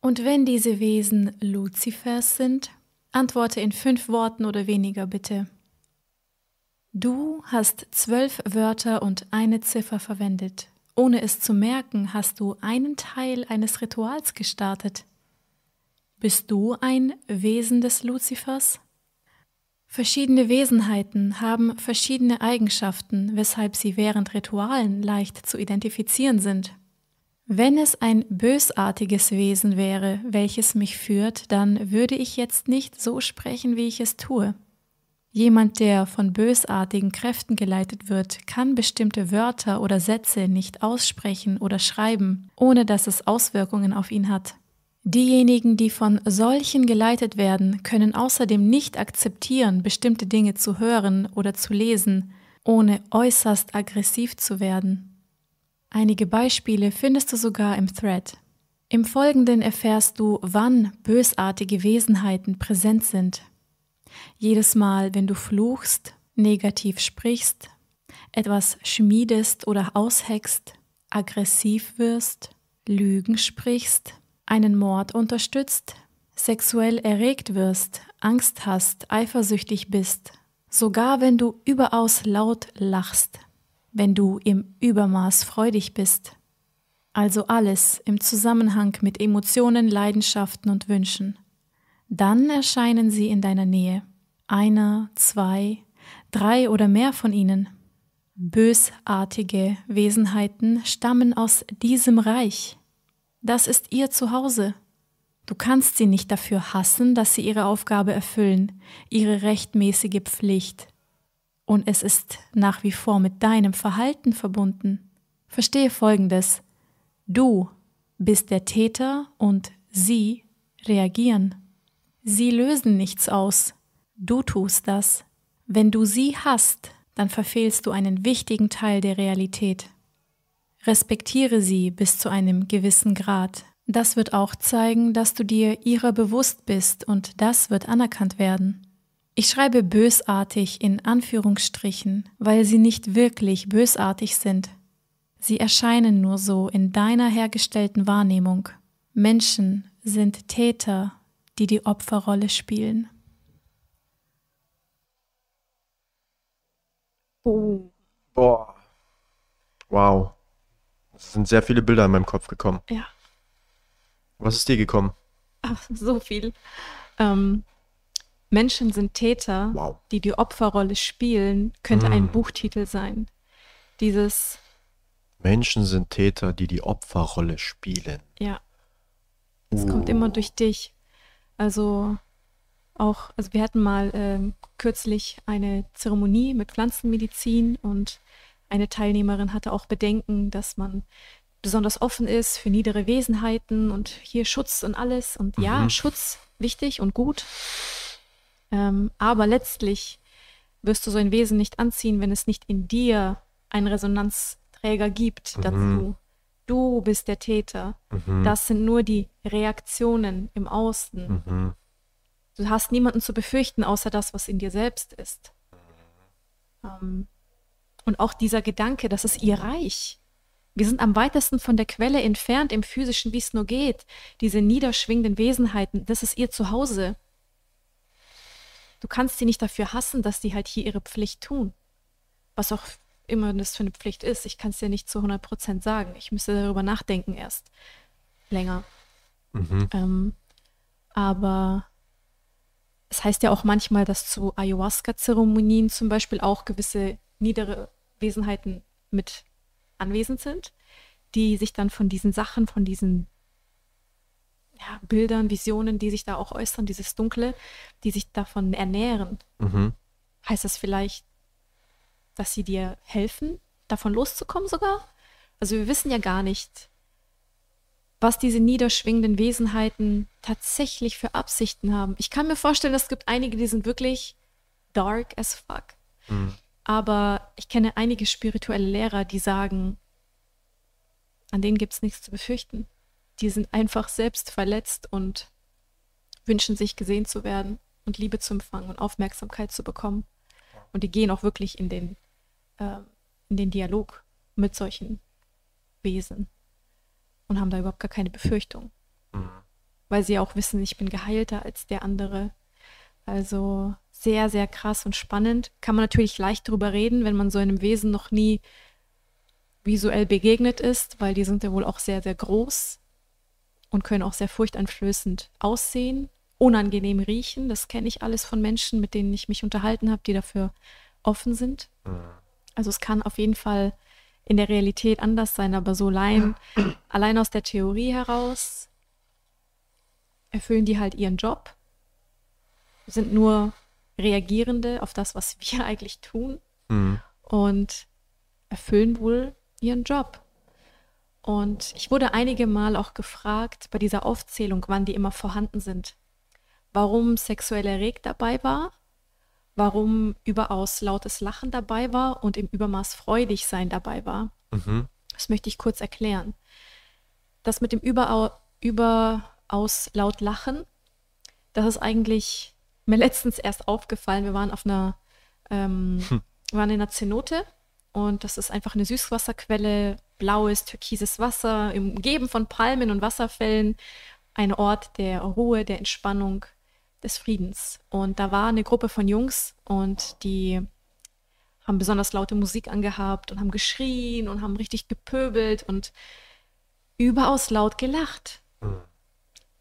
Und wenn diese Wesen Luzifers sind, antworte in fünf Worten oder weniger bitte. Du hast zwölf Wörter und eine Ziffer verwendet. Ohne es zu merken, hast du einen Teil eines Rituals gestartet. Bist du ein Wesen des Luzifers? Verschiedene Wesenheiten haben verschiedene Eigenschaften, weshalb sie während Ritualen leicht zu identifizieren sind. Wenn es ein bösartiges Wesen wäre, welches mich führt, dann würde ich jetzt nicht so sprechen, wie ich es tue. Jemand, der von bösartigen Kräften geleitet wird, kann bestimmte Wörter oder Sätze nicht aussprechen oder schreiben, ohne dass es Auswirkungen auf ihn hat. Diejenigen, die von solchen geleitet werden, können außerdem nicht akzeptieren, bestimmte Dinge zu hören oder zu lesen, ohne äußerst aggressiv zu werden. Einige Beispiele findest du sogar im Thread. Im Folgenden erfährst du, wann bösartige Wesenheiten präsent sind. Jedes Mal, wenn du fluchst, negativ sprichst, etwas schmiedest oder ausheckst, aggressiv wirst, Lügen sprichst, einen Mord unterstützt, sexuell erregt wirst, Angst hast, eifersüchtig bist, sogar wenn du überaus laut lachst, wenn du im Übermaß freudig bist. Also alles im Zusammenhang mit Emotionen, Leidenschaften und Wünschen. Dann erscheinen sie in deiner Nähe. Einer, zwei, drei oder mehr von ihnen. Bösartige Wesenheiten stammen aus diesem Reich. Das ist ihr Zuhause. Du kannst sie nicht dafür hassen, dass sie ihre Aufgabe erfüllen, ihre rechtmäßige Pflicht. Und es ist nach wie vor mit deinem Verhalten verbunden. Verstehe Folgendes. Du bist der Täter und sie reagieren. Sie lösen nichts aus. Du tust das. Wenn du sie hast, dann verfehlst du einen wichtigen Teil der Realität. Respektiere sie bis zu einem gewissen Grad. Das wird auch zeigen, dass du dir ihrer bewusst bist und das wird anerkannt werden. Ich schreibe bösartig in Anführungsstrichen, weil sie nicht wirklich bösartig sind. Sie erscheinen nur so in deiner hergestellten Wahrnehmung. Menschen sind Täter, die die Opferrolle spielen. Oh. Boah. Wow. Es sind sehr viele Bilder in meinem Kopf gekommen. Ja. Was ist dir gekommen? Ach, so viel. Ähm, Menschen sind Täter, Wow. die die Opferrolle spielen, könnte Mm. ein Buchtitel sein. Dieses, Menschen sind Täter, die die Opferrolle spielen. ja, es kommt immer durch dich. Also auch, also wir hatten mal ähm, kürzlich eine Zeremonie mit Pflanzenmedizin und eine Teilnehmerin hatte auch Bedenken, dass man besonders offen ist für niedere Wesenheiten und hier Schutz und alles. Und ja, Mhm. Schutz wichtig und gut. Ähm, aber letztlich wirst du so ein Wesen nicht anziehen, wenn es nicht in dir einen Resonanzträger gibt Mhm. dazu. Du bist der Täter. Mhm. Das sind nur die Reaktionen im Außen. Mhm. Du hast niemanden zu befürchten, außer das, was in dir selbst ist. Ähm, und auch dieser Gedanke, das ist ihr Reich. Wir sind am weitesten von der Quelle entfernt im physischen, wie es nur geht. Diese niederschwingenden Wesenheiten, das ist ihr Zuhause. Du kannst sie nicht dafür hassen, dass sie halt hier ihre Pflicht tun. Was auch immer das für eine Pflicht ist. Ich kann es dir nicht zu 100% sagen. Ich müsste darüber nachdenken erst länger. Mhm. Ähm, aber es heißt ja auch manchmal, dass zu Ayahuasca-Zeremonien zum Beispiel auch gewisse niedere Wesenheiten mit anwesend sind, die sich dann von diesen Sachen, von diesen ja, Bildern, Visionen, die sich da auch äußern, dieses Dunkle, die sich davon ernähren. Mhm. Heißt das vielleicht, dass sie dir helfen, davon loszukommen sogar? Also wir wissen ja gar nicht, was diese niederschwingenden Wesenheiten tatsächlich für Absichten haben. Ich kann mir vorstellen, es gibt einige, die sind wirklich dark as fuck. Mhm. Aber ich kenne einige spirituelle Lehrer, die sagen, an denen gibt es nichts zu befürchten. Die sind einfach selbst verletzt und wünschen sich gesehen zu werden und Liebe zu empfangen und Aufmerksamkeit zu bekommen. Und die gehen auch wirklich in den, äh, in den Dialog mit solchen Wesen und haben da überhaupt gar keine Befürchtung, Mhm. weil sie auch wissen, ich bin geheilter als der andere. Also sehr, sehr krass und spannend. Kann man natürlich leicht drüber reden, wenn man so einem Wesen noch nie visuell begegnet ist, weil die sind ja wohl auch sehr, sehr groß und können auch sehr furchteinflößend aussehen, unangenehm riechen. Das kenne ich alles von Menschen, mit denen ich mich unterhalten habe, die dafür offen sind. Mhm. Also es kann auf jeden Fall in der Realität anders sein, aber so allein, <clears throat> allein aus der Theorie heraus erfüllen die halt ihren Job, sind nur Reagierende auf das, was wir <laughs> eigentlich tun Mhm. und erfüllen wohl ihren Job. Und ich wurde einige Mal auch gefragt bei dieser Aufzählung, wann die immer vorhanden sind. Warum sexuell erregt dabei war, warum überaus lautes Lachen dabei war und im Übermaß freudig sein dabei war. Mhm. Das möchte ich kurz erklären. Das mit dem überau überaus laut Lachen, das ist eigentlich mir <laughs> letztens erst aufgefallen. Wir waren auf einer, ähm, Hm. waren in einer Zenote Und das ist einfach eine Süßwasserquelle, blaues, türkises Wasser, umgeben von Palmen und Wasserfällen. Ein Ort der Ruhe, der Entspannung, des Friedens. Und da war eine Gruppe von Jungs und die haben besonders laute Musik angehabt und haben geschrien und haben richtig gepöbelt und überaus laut gelacht. Mhm.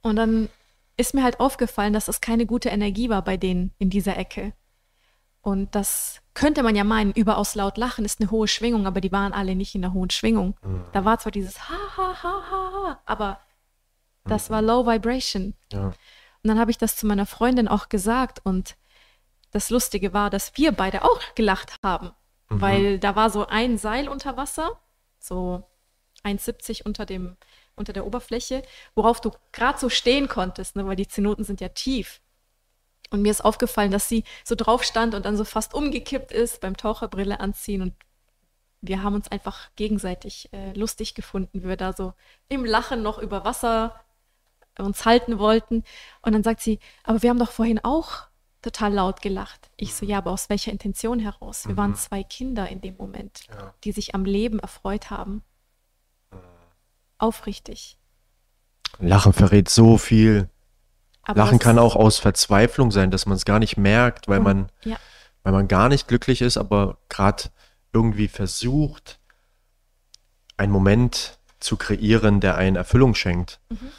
Und dann ist mir halt aufgefallen, dass das keine gute Energie war bei denen in dieser Ecke. Und das könnte man ja meinen, überaus laut lachen ist eine hohe Schwingung, aber die waren alle nicht in der hohen Schwingung. Mhm. Da war zwar dieses Ha, ha, ha, ha, ha, aber das mhm. war Low Vibration. Ja. Und dann habe ich das zu meiner Freundin auch gesagt und das Lustige war, dass wir beide auch gelacht haben, mhm. weil da war so ein Seil unter Wasser, so 1,70 unter dem unter der Oberfläche, worauf du gerade so stehen konntest, ne, weil die Zenoten sind ja tief. Und mir ist aufgefallen, dass sie so drauf stand und dann so fast umgekippt ist beim Taucherbrille anziehen. Und wir haben uns einfach gegenseitig äh, lustig gefunden, wie wir da so im Lachen noch über Wasser uns halten wollten. Und dann sagt sie, aber wir haben doch vorhin auch total laut gelacht. Ich so, ja, aber aus welcher Intention heraus? Wir mhm. waren zwei Kinder in dem Moment, ja. die sich am Leben erfreut haben. Mhm. Aufrichtig. Lachen verrät so viel. Aber Lachen kann auch aus Verzweiflung sein, dass man es gar nicht merkt, weil, oh, man, ja. weil man gar nicht glücklich ist, aber gerade irgendwie versucht, einen Moment zu kreieren, der einen Erfüllung schenkt. Mhm.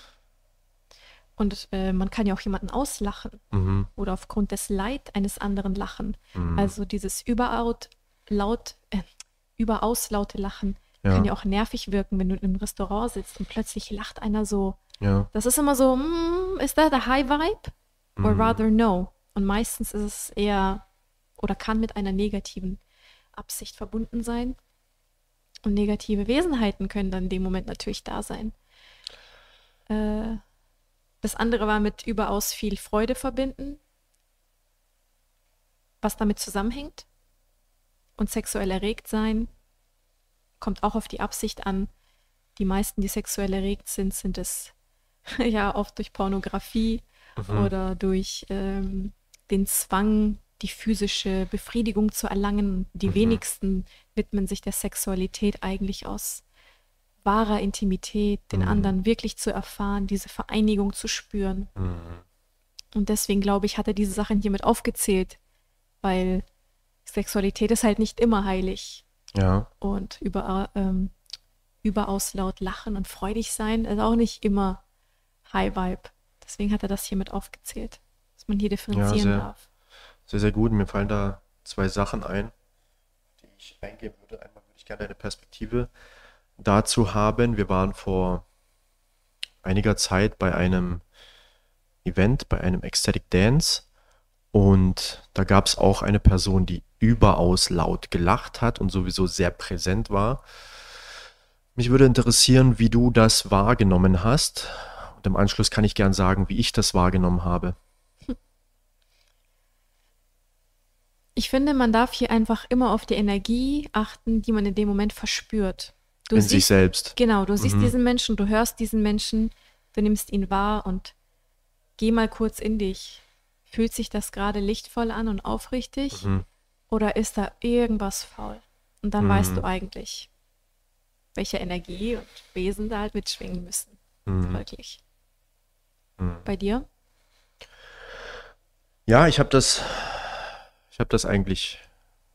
Und äh, man kann ja auch jemanden auslachen mhm. oder aufgrund des Leid eines anderen lachen. Mhm. Also dieses überaus laut, äh, überaus laute Lachen ja. kann ja auch nervig wirken, wenn du im Restaurant sitzt und plötzlich lacht einer so ja. Das ist immer so, mm, ist that a high vibe? Or mm. rather no. Und meistens ist es eher oder kann mit einer negativen Absicht verbunden sein. Und negative Wesenheiten können dann in dem Moment natürlich da sein. Äh, das andere war mit überaus viel Freude verbinden, was damit zusammenhängt. Und sexuell erregt sein kommt auch auf die Absicht an. Die meisten, die sexuell erregt sind, sind es <laughs> ja oft durch Pornografie mhm. oder durch ähm, den Zwang, die physische Befriedigung zu erlangen. Die mhm. wenigsten widmen sich der Sexualität eigentlich aus wahrer Intimität, den mhm. anderen wirklich zu erfahren, diese Vereinigung zu spüren. Mhm. Und deswegen glaube ich, hat er diese Sachen hiermit aufgezählt, weil Sexualität ist halt nicht immer heilig. Ja. Und über, ähm, überaus laut lachen und freudig sein ist auch nicht immer High Vibe. Deswegen hat er das hier mit aufgezählt, dass man hier differenzieren ja, sehr, darf. Sehr, sehr gut. Mir fallen da zwei Sachen ein, die ich eingeben würde. Einmal würde ich gerne eine Perspektive dazu haben. Wir waren vor einiger Zeit bei einem Event, bei einem Ecstatic Dance und da gab es auch eine Person, die überaus laut gelacht hat und sowieso sehr präsent war. Mich würde interessieren, wie du das wahrgenommen hast. Und im Anschluss kann ich gern sagen, wie ich das wahrgenommen habe. Ich finde, man darf hier einfach immer auf die Energie achten, die man in dem Moment verspürt. Du in siehst, sich selbst. Genau, du siehst mhm. diesen Menschen, du hörst diesen Menschen, du nimmst ihn wahr und geh mal kurz in dich. Fühlt sich das gerade lichtvoll an und aufrichtig? Mhm. Oder ist da irgendwas faul? Und dann mhm. weißt du eigentlich, welche Energie und Wesen da halt mitschwingen müssen. Mhm. Wirklich. Mhm. Bei dir? Ja, ich habe das, ich habe das eigentlich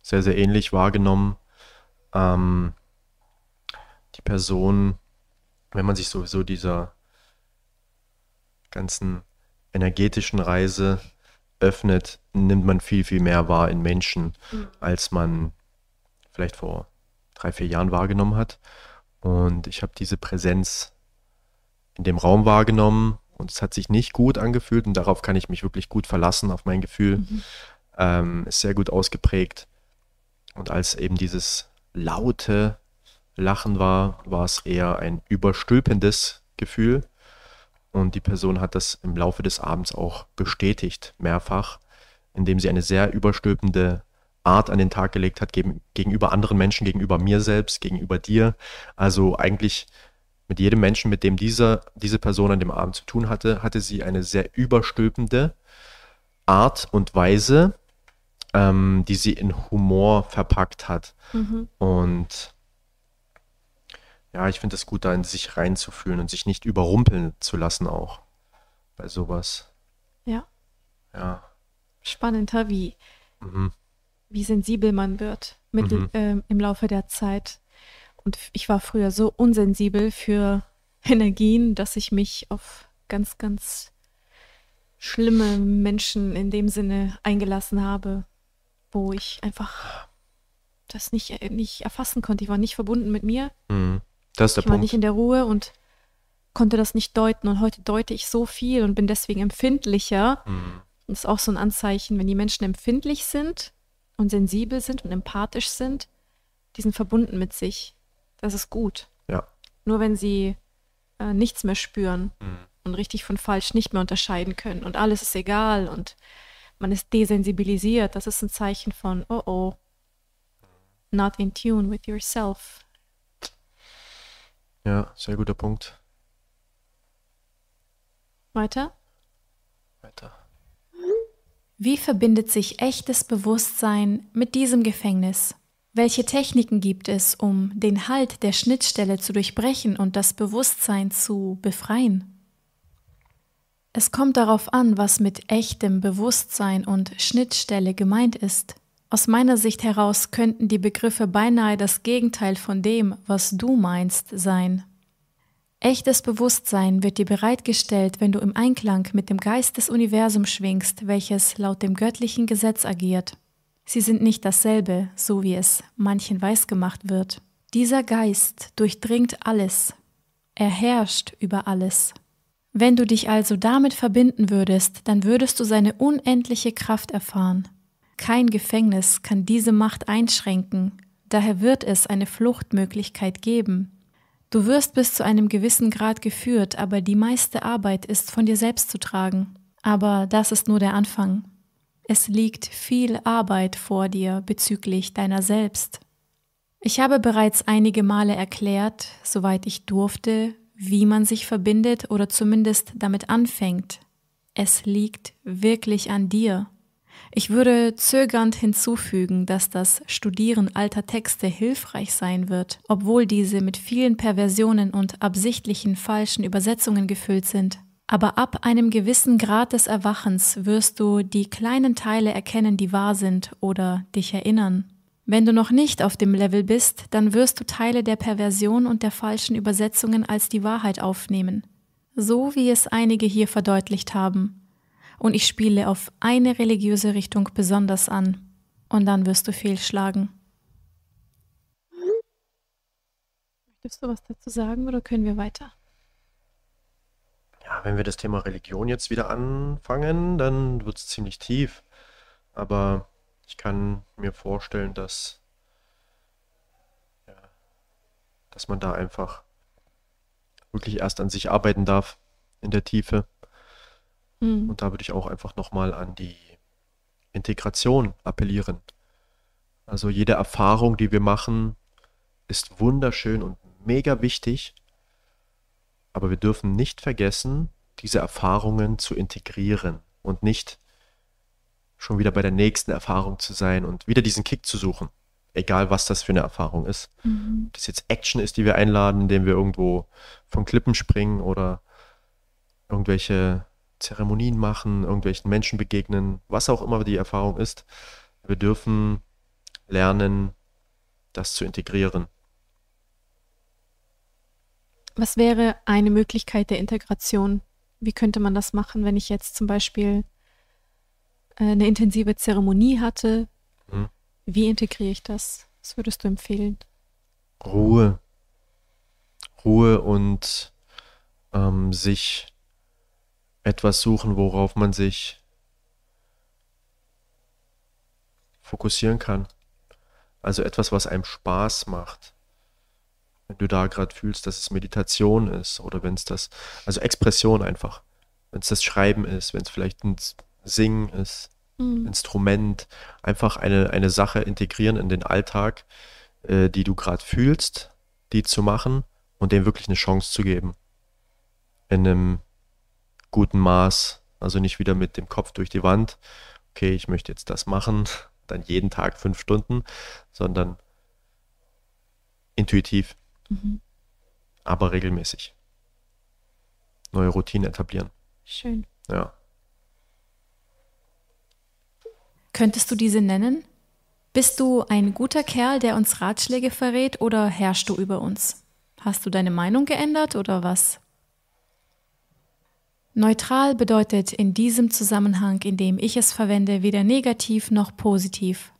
sehr, sehr ähnlich wahrgenommen. Ähm, die Person, wenn man sich sowieso dieser ganzen energetischen Reise öffnet, nimmt man viel, viel mehr wahr in Menschen, mhm. als man vielleicht vor drei, vier Jahren wahrgenommen hat. Und ich habe diese Präsenz in dem Raum wahrgenommen und es hat sich nicht gut angefühlt und darauf kann ich mich wirklich gut verlassen, auf mein Gefühl. Mhm. Ähm, ist sehr gut ausgeprägt. Und als eben dieses laute Lachen war, war es eher ein überstülpendes Gefühl. Und die Person hat das im Laufe des Abends auch bestätigt, mehrfach, indem sie eine sehr überstülpende Art an den Tag gelegt hat gegenüber anderen Menschen, gegenüber mir selbst, gegenüber dir. Also eigentlich mit jedem Menschen, mit dem diese, diese Person an dem Abend zu tun hatte, hatte sie eine sehr überstülpende Art und Weise, ähm, die sie in Humor verpackt hat. Mhm. Und ja, ich finde es gut, da in sich reinzufühlen und sich nicht überrumpeln zu lassen auch bei sowas. Ja. Ja. Spannend, wie, mhm. wie sensibel man wird mit, mhm. ähm, im Laufe der Zeit. Und ich war früher so unsensibel für <laughs> Energien, dass ich mich auf ganz, ganz schlimme Menschen in dem Sinne eingelassen habe, wo ich einfach das nicht, nicht erfassen konnte. Ich war nicht verbunden mit mir. Mhm. Das ist der ich war nicht in der Ruhe und konnte das nicht deuten. Und heute deute ich so viel und bin deswegen empfindlicher. Mhm. Das ist auch so ein Anzeichen, wenn die Menschen empfindlich sind und sensibel sind und empathisch sind, die sind verbunden mit sich. Das ist gut. Ja. Nur wenn sie äh, nichts mehr spüren mhm. und richtig von falsch nicht mehr unterscheiden können und alles ist egal und man ist desensibilisiert, das ist ein Zeichen von, oh oh, not in tune with yourself. Ja, sehr guter Punkt. Weiter? Weiter. Wie verbindet sich echtes Bewusstsein mit diesem Gefängnis? Welche Techniken gibt es, um den Halt der Schnittstelle zu durchbrechen und das Bewusstsein zu befreien? Es kommt darauf an, was mit echtem Bewusstsein und Schnittstelle gemeint ist. Aus meiner Sicht heraus könnten die Begriffe beinahe das Gegenteil von dem, was du meinst, sein. Echtes Bewusstsein wird dir bereitgestellt, wenn du im Einklang mit dem Geist des Universums schwingst, welches laut dem göttlichen Gesetz agiert. Sie sind nicht dasselbe, so wie es manchen weisgemacht wird. Dieser Geist durchdringt alles. Er herrscht über alles. Wenn du dich also damit verbinden würdest, dann würdest du seine unendliche Kraft erfahren. Kein Gefängnis kann diese Macht einschränken, daher wird es eine Fluchtmöglichkeit geben. Du wirst bis zu einem gewissen Grad geführt, aber die meiste Arbeit ist von dir selbst zu tragen. Aber das ist nur der Anfang. Es liegt viel Arbeit vor dir bezüglich deiner selbst. Ich habe bereits einige Male erklärt, soweit ich durfte, wie man sich verbindet oder zumindest damit anfängt. Es liegt wirklich an dir. Ich würde zögernd hinzufügen, dass das Studieren alter Texte hilfreich sein wird, obwohl diese mit vielen Perversionen und absichtlichen falschen Übersetzungen gefüllt sind. Aber ab einem gewissen Grad des Erwachens wirst du die kleinen Teile erkennen, die wahr sind oder dich erinnern. Wenn du noch nicht auf dem Level bist, dann wirst du Teile der Perversion und der falschen Übersetzungen als die Wahrheit aufnehmen. So wie es einige hier verdeutlicht haben und ich spiele auf eine religiöse Richtung besonders an und dann wirst du fehlschlagen. Möchtest du was dazu sagen oder können wir weiter? Ja, wenn wir das Thema Religion jetzt wieder anfangen, dann wird es ziemlich tief. Aber ich kann mir vorstellen, dass, ja, dass man da einfach wirklich erst an sich arbeiten darf in der Tiefe Mhm. Und da würde ich auch einfach nochmal an die Integration appellieren. Also jede Erfahrung, die wir machen, ist wunderschön und mega wichtig, aber wir dürfen nicht vergessen, diese Erfahrungen zu integrieren und nicht schon wieder bei der nächsten Erfahrung zu sein und wieder diesen Kick zu suchen. Egal, was das für eine Erfahrung ist. Mhm. Ob das jetzt Action ist, die wir einladen, indem wir irgendwo von Klippen springen oder irgendwelche Zeremonien machen, irgendwelchen Menschen begegnen, was auch immer die Erfahrung ist. Wir dürfen lernen, das zu integrieren. Was wäre eine Möglichkeit der Integration? Wie könnte man das machen, wenn ich jetzt zum Beispiel äh, eine intensive Zeremonie hatte? Hm. Wie integriere ich das? Was würdest du empfehlen? Ruhe. Ruhe und ähm, sich etwas suchen, worauf man sich fokussieren kann. Also etwas, was einem Spaß macht. Wenn du da gerade fühlst, dass es Meditation ist oder wenn es das, also Expression einfach. Wenn es das Schreiben ist, wenn es vielleicht ein Singen ist, mhm. Instrument, einfach eine, eine Sache integrieren in den Alltag, äh, die du gerade fühlst, die zu machen und dem wirklich eine Chance zu geben. In einem guten Maß. Also nicht wieder mit dem Kopf durch die Wand. Okay, ich möchte jetzt das machen, <laughs> dann jeden Tag fünf Stunden, sondern intuitiv, mhm. aber regelmäßig. Neue Routinen etablieren. Schön. Ja. Könntest du diese nennen? Bist du ein guter Kerl, der uns Ratschläge verrät oder herrschst du über uns? Hast du deine Meinung geändert oder was? Neutral bedeutet in diesem Zusammenhang, in dem ich es verwende, weder negativ noch positiv.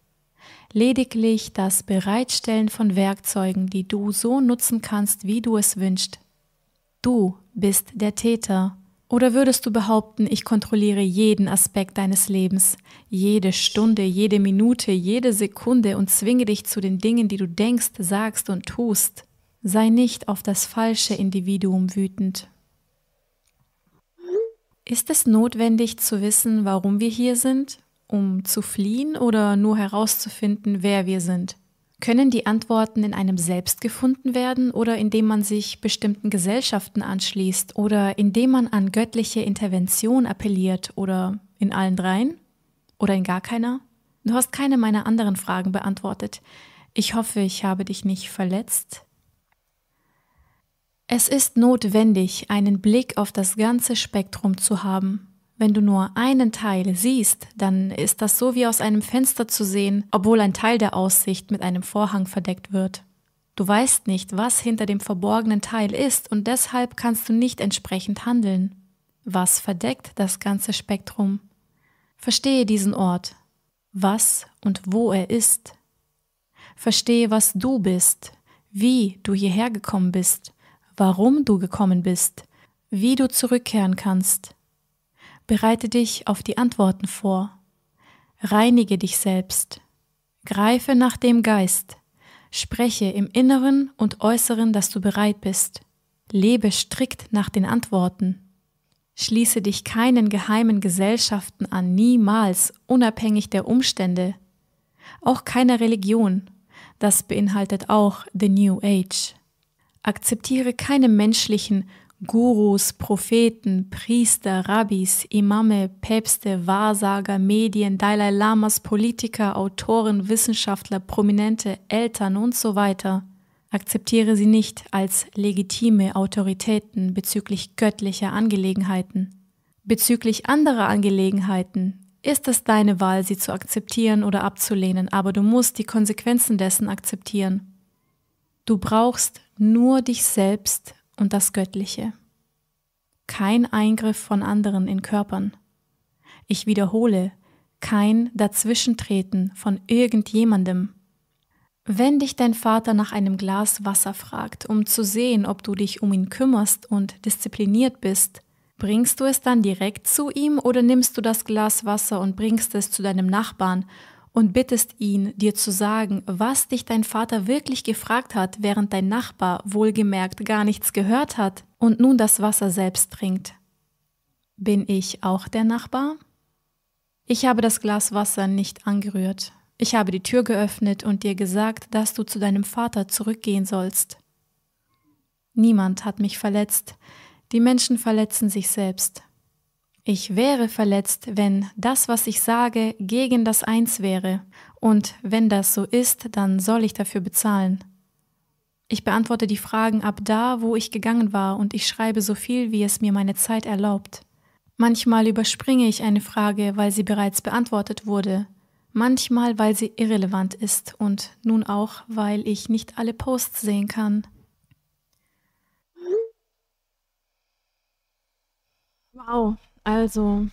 Lediglich das Bereitstellen von Werkzeugen, die du so nutzen kannst, wie du es wünschst. Du bist der Täter. Oder würdest du behaupten, ich kontrolliere jeden Aspekt deines Lebens, jede Stunde, jede Minute, jede Sekunde und zwinge dich zu den Dingen, die du denkst, sagst und tust? Sei nicht auf das falsche Individuum wütend. Ist es notwendig zu wissen, warum wir hier sind, um zu fliehen oder nur herauszufinden, wer wir sind? Können die Antworten in einem selbst gefunden werden oder indem man sich bestimmten Gesellschaften anschließt oder indem man an göttliche Intervention appelliert oder in allen dreien? Oder in gar keiner? Du hast keine meiner anderen Fragen beantwortet. Ich hoffe, ich habe dich nicht verletzt. Es ist notwendig, einen Blick auf das ganze Spektrum zu haben. Wenn du nur einen Teil siehst, dann ist das so wie aus einem Fenster zu sehen, obwohl ein Teil der Aussicht mit einem Vorhang verdeckt wird. Du weißt nicht, was hinter dem verborgenen Teil ist und deshalb kannst du nicht entsprechend handeln. Was verdeckt das ganze Spektrum? Verstehe diesen Ort, was und wo er ist. Verstehe, was du bist, wie du hierher gekommen bist warum du gekommen bist, wie du zurückkehren kannst. Bereite dich auf die Antworten vor. Reinige dich selbst. Greife nach dem Geist. Spreche im Inneren und Äußeren, dass du bereit bist. Lebe strikt nach den Antworten. Schließe dich keinen geheimen Gesellschaften an, niemals, unabhängig der Umstände. Auch keiner Religion. Das beinhaltet auch The New Age. Akzeptiere keine menschlichen Gurus, Propheten, Priester, Rabbis, Imame, Päpste, Wahrsager, Medien, Dalai Lamas, Politiker, Autoren, Wissenschaftler, Prominente, Eltern und so weiter. Akzeptiere sie nicht als legitime Autoritäten bezüglich göttlicher Angelegenheiten. Bezüglich anderer Angelegenheiten ist es deine Wahl, sie zu akzeptieren oder abzulehnen, aber du musst die Konsequenzen dessen akzeptieren. Du brauchst nur dich selbst und das Göttliche. Kein Eingriff von anderen in Körpern. Ich wiederhole, kein Dazwischentreten von irgendjemandem. Wenn dich dein Vater nach einem Glas Wasser fragt, um zu sehen, ob du dich um ihn kümmerst und diszipliniert bist, bringst du es dann direkt zu ihm oder nimmst du das Glas Wasser und bringst es zu deinem Nachbarn und bittest ihn, dir zu sagen, was dich dein Vater wirklich gefragt hat, während dein Nachbar wohlgemerkt gar nichts gehört hat und nun das Wasser selbst trinkt. Bin ich auch der Nachbar? Ich habe das Glas Wasser nicht angerührt. Ich habe die Tür geöffnet und dir gesagt, dass du zu deinem Vater zurückgehen sollst. Niemand hat mich verletzt. Die Menschen verletzen sich selbst. Ich wäre verletzt, wenn das, was ich sage, gegen das Eins wäre, und wenn das so ist, dann soll ich dafür bezahlen. Ich beantworte die Fragen ab da, wo ich gegangen war, und ich schreibe so viel, wie es mir meine Zeit erlaubt. Manchmal überspringe ich eine Frage, weil sie bereits beantwortet wurde, manchmal weil sie irrelevant ist und nun auch, weil ich nicht alle Posts sehen kann. Wow, also,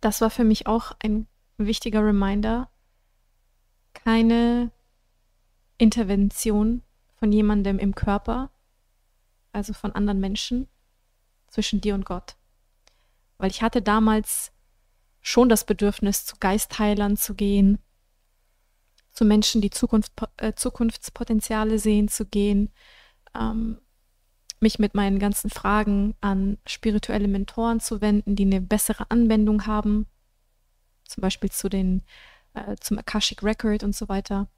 das war für mich auch ein wichtiger Reminder. Keine Intervention von jemandem im Körper, also von anderen Menschen, zwischen dir und Gott. Weil ich hatte damals schon das Bedürfnis, zu Geistheilern zu gehen, zu Menschen, die Zukunft, äh, Zukunftspotenziale sehen, zu gehen, ähm, mich mit meinen ganzen Fragen an spirituelle Mentoren zu wenden, die eine bessere Anwendung haben, zum Beispiel zu den, äh, zum Akashic Record und so weiter.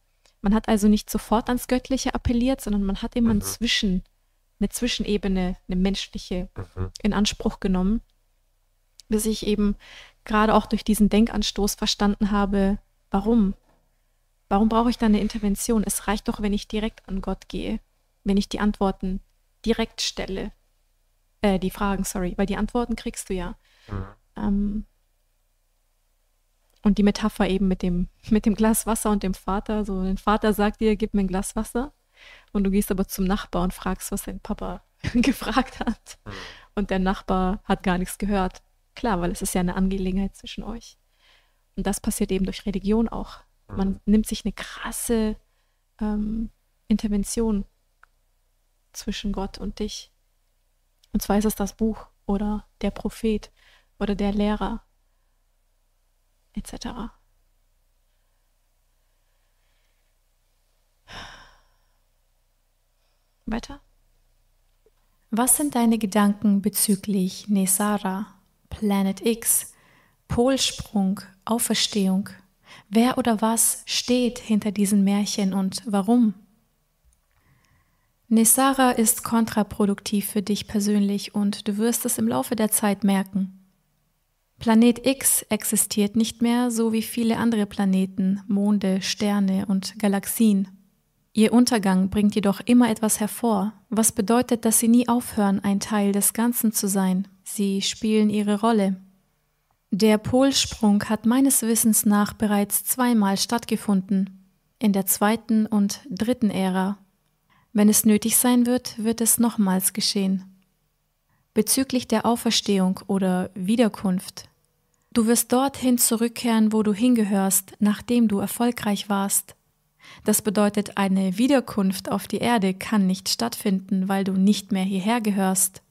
Man hat also nicht sofort ans Göttliche appelliert, sondern man hat immer mhm. Zwischen, eine Zwischenebene, eine menschliche mhm. in Anspruch genommen, bis ich eben gerade auch durch diesen Denkanstoß verstanden habe, Warum? Warum brauche ich da eine Intervention? Es reicht doch, wenn ich direkt an Gott gehe, wenn ich die Antworten direkt stelle. Äh, die Fragen, sorry, weil die Antworten kriegst du ja. Mhm. Ähm, und die Metapher eben mit dem, mit dem Glas Wasser und dem Vater. So, ein Vater sagt dir, gib mir ein Glas Wasser. Und du gehst aber zum Nachbar und fragst, was dein Papa <laughs> gefragt hat. Mhm. Und der Nachbar hat gar nichts gehört. Klar, weil es ist ja eine Angelegenheit zwischen euch. Und das passiert eben durch Religion auch. Man mhm. nimmt sich eine krasse ähm, Intervention zwischen Gott und dich. Und zwar ist es das Buch oder der Prophet oder der Lehrer etc. Weiter? Was sind deine Gedanken bezüglich Nesara, Planet X, Polsprung, Auferstehung? Wer oder was steht hinter diesen Märchen und warum? Nesara ist kontraproduktiv für dich persönlich und du wirst es im Laufe der Zeit merken. Planet X existiert nicht mehr, so wie viele andere Planeten, Monde, Sterne und Galaxien. Ihr Untergang bringt jedoch immer etwas hervor, was bedeutet, dass sie nie aufhören, ein Teil des Ganzen zu sein. Sie spielen ihre Rolle. Der Polsprung hat meines Wissens nach bereits zweimal stattgefunden, in der zweiten und dritten Ära. Wenn es nötig sein wird, wird es nochmals geschehen. Bezüglich der Auferstehung oder Wiederkunft. Du wirst dorthin zurückkehren, wo du hingehörst, nachdem du erfolgreich warst. Das bedeutet, eine Wiederkunft auf die Erde kann nicht stattfinden, weil du nicht mehr hierher gehörst.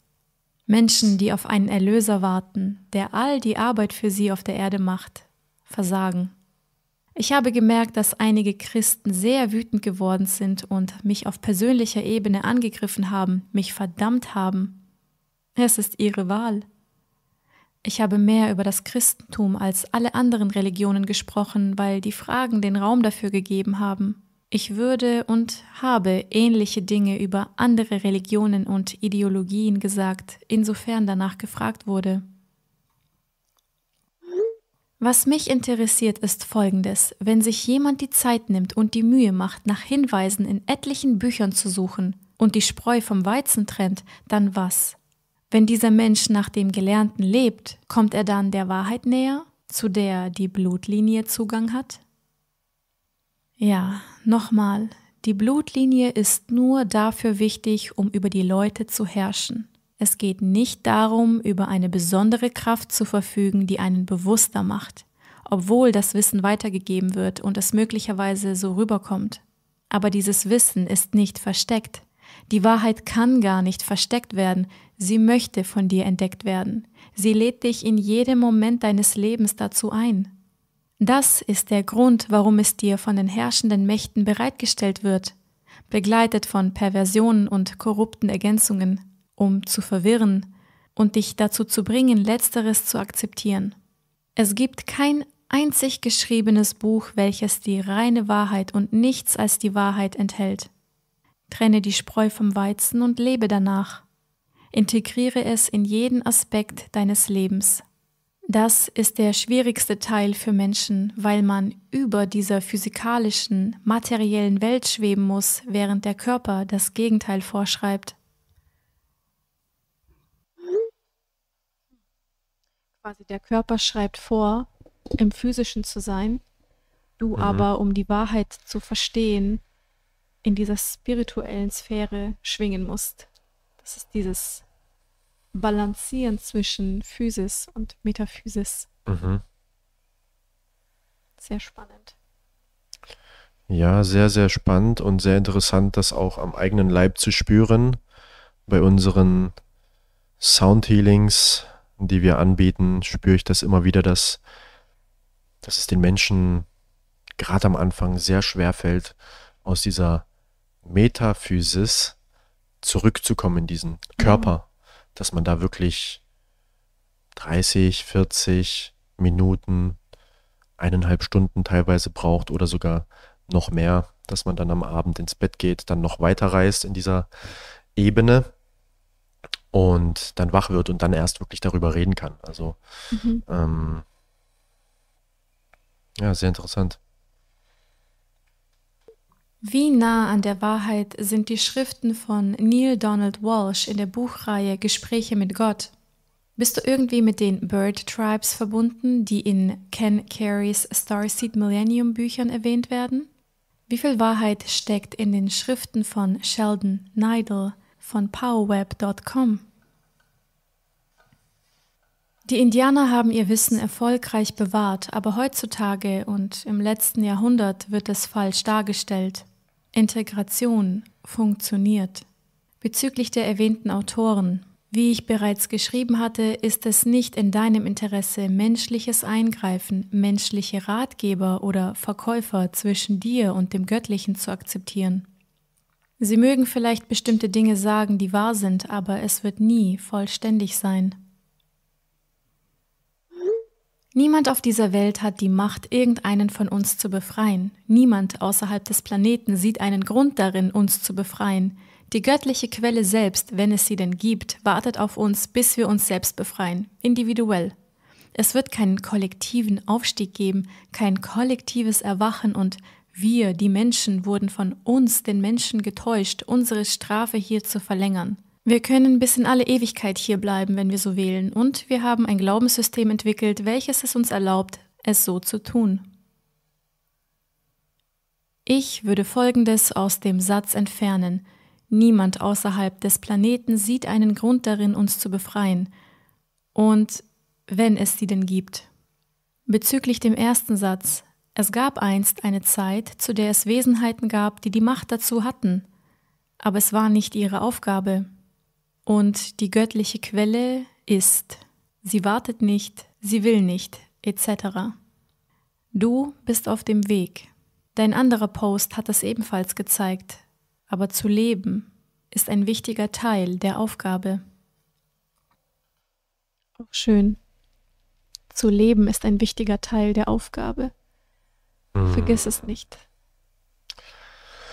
Menschen, die auf einen Erlöser warten, der all die Arbeit für sie auf der Erde macht, versagen. Ich habe gemerkt, dass einige Christen sehr wütend geworden sind und mich auf persönlicher Ebene angegriffen haben, mich verdammt haben. Es ist ihre Wahl. Ich habe mehr über das Christentum als alle anderen Religionen gesprochen, weil die Fragen den Raum dafür gegeben haben. Ich würde und habe ähnliche Dinge über andere Religionen und Ideologien gesagt, insofern danach gefragt wurde. Was mich interessiert, ist Folgendes. Wenn sich jemand die Zeit nimmt und die Mühe macht, nach Hinweisen in etlichen Büchern zu suchen und die Spreu vom Weizen trennt, dann was? Wenn dieser Mensch nach dem Gelernten lebt, kommt er dann der Wahrheit näher, zu der die Blutlinie Zugang hat? Ja, nochmal, die Blutlinie ist nur dafür wichtig, um über die Leute zu herrschen. Es geht nicht darum, über eine besondere Kraft zu verfügen, die einen bewusster macht, obwohl das Wissen weitergegeben wird und es möglicherweise so rüberkommt. Aber dieses Wissen ist nicht versteckt. Die Wahrheit kann gar nicht versteckt werden, Sie möchte von dir entdeckt werden. Sie lädt dich in jedem Moment deines Lebens dazu ein. Das ist der Grund, warum es dir von den herrschenden Mächten bereitgestellt wird, begleitet von Perversionen und korrupten Ergänzungen, um zu verwirren und dich dazu zu bringen, letzteres zu akzeptieren. Es gibt kein einzig geschriebenes Buch, welches die reine Wahrheit und nichts als die Wahrheit enthält. Trenne die Spreu vom Weizen und lebe danach. Integriere es in jeden Aspekt deines Lebens. Das ist der schwierigste Teil für Menschen, weil man über dieser physikalischen, materiellen Welt schweben muss, während der Körper das Gegenteil vorschreibt. Quasi der Körper schreibt vor, im physischen zu sein, du mhm. aber, um die Wahrheit zu verstehen, in dieser spirituellen Sphäre schwingen musst. Das ist dieses Balancieren zwischen Physis und Metaphysis. Mhm. Sehr spannend. Ja, sehr, sehr spannend und sehr interessant, das auch am eigenen Leib zu spüren. Bei unseren Soundhealings, die wir anbieten, spüre ich das immer wieder, dass, dass es den Menschen gerade am Anfang sehr schwer fällt, aus dieser Metaphysis zurückzukommen in diesen Körper, mhm. dass man da wirklich 30, 40 Minuten, eineinhalb Stunden teilweise braucht oder sogar noch mehr, dass man dann am Abend ins Bett geht, dann noch weiter reist in dieser Ebene und dann wach wird und dann erst wirklich darüber reden kann. Also mhm. ähm, ja, sehr interessant. Wie nah an der Wahrheit sind die Schriften von Neil Donald Walsh in der Buchreihe Gespräche mit Gott? Bist du irgendwie mit den Bird Tribes verbunden, die in Ken Careys Starseed Millennium Büchern erwähnt werden? Wie viel Wahrheit steckt in den Schriften von Sheldon Neidl von powerweb.com? Die Indianer haben ihr Wissen erfolgreich bewahrt, aber heutzutage und im letzten Jahrhundert wird es falsch dargestellt. Integration funktioniert. Bezüglich der erwähnten Autoren, wie ich bereits geschrieben hatte, ist es nicht in deinem Interesse, menschliches Eingreifen, menschliche Ratgeber oder Verkäufer zwischen dir und dem Göttlichen zu akzeptieren. Sie mögen vielleicht bestimmte Dinge sagen, die wahr sind, aber es wird nie vollständig sein. Niemand auf dieser Welt hat die Macht, irgendeinen von uns zu befreien. Niemand außerhalb des Planeten sieht einen Grund darin, uns zu befreien. Die göttliche Quelle selbst, wenn es sie denn gibt, wartet auf uns, bis wir uns selbst befreien, individuell. Es wird keinen kollektiven Aufstieg geben, kein kollektives Erwachen und wir, die Menschen, wurden von uns, den Menschen, getäuscht, unsere Strafe hier zu verlängern. Wir können bis in alle Ewigkeit hier bleiben, wenn wir so wählen, und wir haben ein Glaubenssystem entwickelt, welches es uns erlaubt, es so zu tun. Ich würde Folgendes aus dem Satz entfernen. Niemand außerhalb des Planeten sieht einen Grund darin, uns zu befreien. Und wenn es sie denn gibt. Bezüglich dem ersten Satz. Es gab einst eine Zeit, zu der es Wesenheiten gab, die die Macht dazu hatten. Aber es war nicht ihre Aufgabe, und die göttliche Quelle ist. Sie wartet nicht, sie will nicht, etc. Du bist auf dem Weg. Dein anderer Post hat das ebenfalls gezeigt. Aber zu leben ist ein wichtiger Teil der Aufgabe. schön. Zu leben ist ein wichtiger Teil der Aufgabe. Mhm. Vergiss es nicht.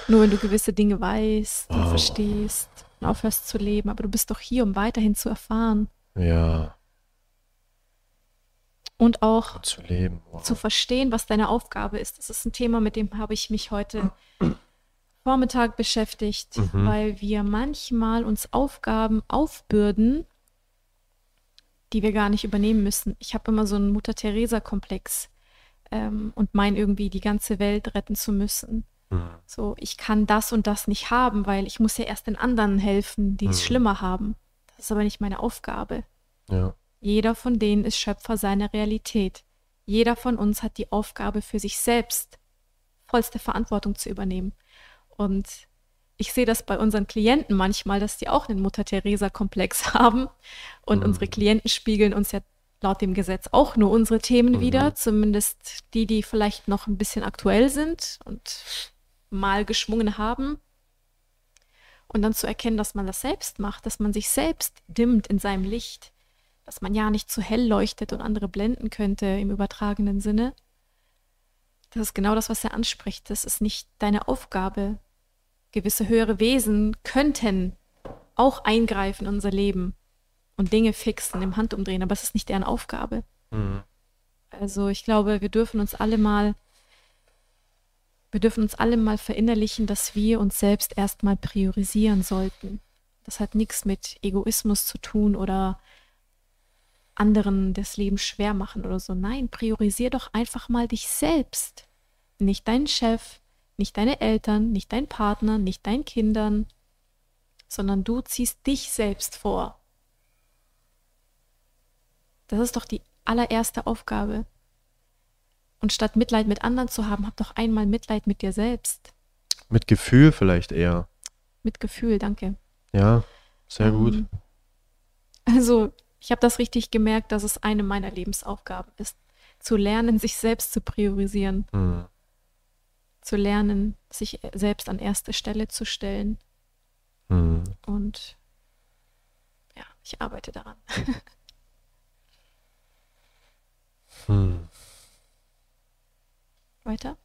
Nur wenn du gewisse Dinge weißt und oh. verstehst, und aufhörst zu leben, aber du bist doch hier, um weiterhin zu erfahren. Ja. Und auch zu leben. Wow. Zu verstehen, was deine Aufgabe ist. Das ist ein Thema, mit dem habe ich mich heute <clears throat> Vormittag beschäftigt, mhm. weil wir manchmal uns Aufgaben aufbürden, die wir gar nicht übernehmen müssen. Ich habe immer so einen Mutter-Theresa-Komplex ähm, und meine irgendwie die ganze Welt retten zu müssen. Mhm. So, ich kann das und das nicht haben, weil ich muss ja erst den anderen helfen, die es mhm. schlimmer haben. Das ist aber nicht meine Aufgabe. Ja. Jeder von denen ist Schöpfer seiner Realität. Jeder von uns hat die Aufgabe für sich selbst vollste Verantwortung zu übernehmen. Und ich sehe das bei unseren Klienten manchmal, dass die auch einen Mutter-Theresa-Komplex <laughs> haben. Und mhm. unsere Klienten spiegeln uns ja laut dem Gesetz auch nur unsere Themen mhm. wieder, zumindest die, die vielleicht noch ein bisschen aktuell sind und mal geschwungen haben. Und dann zu erkennen, dass man das selbst macht, dass man sich selbst dimmt in seinem Licht, dass man ja nicht zu hell leuchtet und andere blenden könnte im übertragenen Sinne. Das ist genau das, was er anspricht. Das ist nicht deine Aufgabe. Gewisse höhere Wesen könnten auch eingreifen in unser Leben und Dinge fixen im Handumdrehen, aber es ist nicht deren Aufgabe. Mhm. Also ich glaube, wir dürfen uns alle mal wir dürfen uns alle mal verinnerlichen, dass wir uns selbst erstmal priorisieren sollten. Das hat nichts mit Egoismus zu tun oder anderen das Leben schwer machen oder so. Nein, priorisier doch einfach mal dich selbst. Nicht deinen Chef, nicht deine Eltern, nicht dein Partner, nicht deinen Kindern, sondern du ziehst dich selbst vor. Das ist doch die allererste Aufgabe. Und statt Mitleid mit anderen zu haben, hab doch einmal Mitleid mit dir selbst. Mit Gefühl vielleicht eher. Mit Gefühl, danke. Ja, sehr ähm, gut. Also, ich habe das richtig gemerkt, dass es eine meiner Lebensaufgaben ist, zu lernen, sich selbst zu priorisieren. Mhm. Zu lernen, sich selbst an erste Stelle zu stellen. Mhm. Und ja, ich arbeite daran. <laughs> hm. Weiter.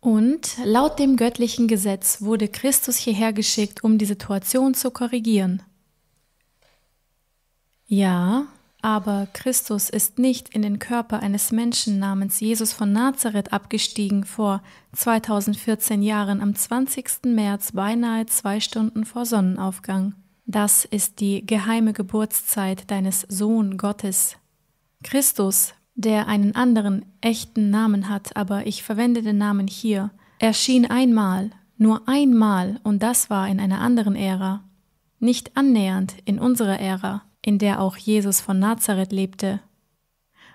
Und laut dem göttlichen Gesetz wurde Christus hierher geschickt, um die Situation zu korrigieren. Ja, Aber Christus ist nicht in den Körper eines Menschen namens Jesus von Nazareth abgestiegen vor 2014 Jahren am 20. März beinahe zwei Stunden vor Sonnenaufgang. Das ist die geheime Geburtszeit deines Sohn Gottes. Christus, der einen anderen echten Namen hat, aber ich verwende den Namen hier, erschien einmal, nur einmal, und das war in einer anderen Ära, nicht annähernd in unserer Ära in der auch Jesus von Nazareth lebte.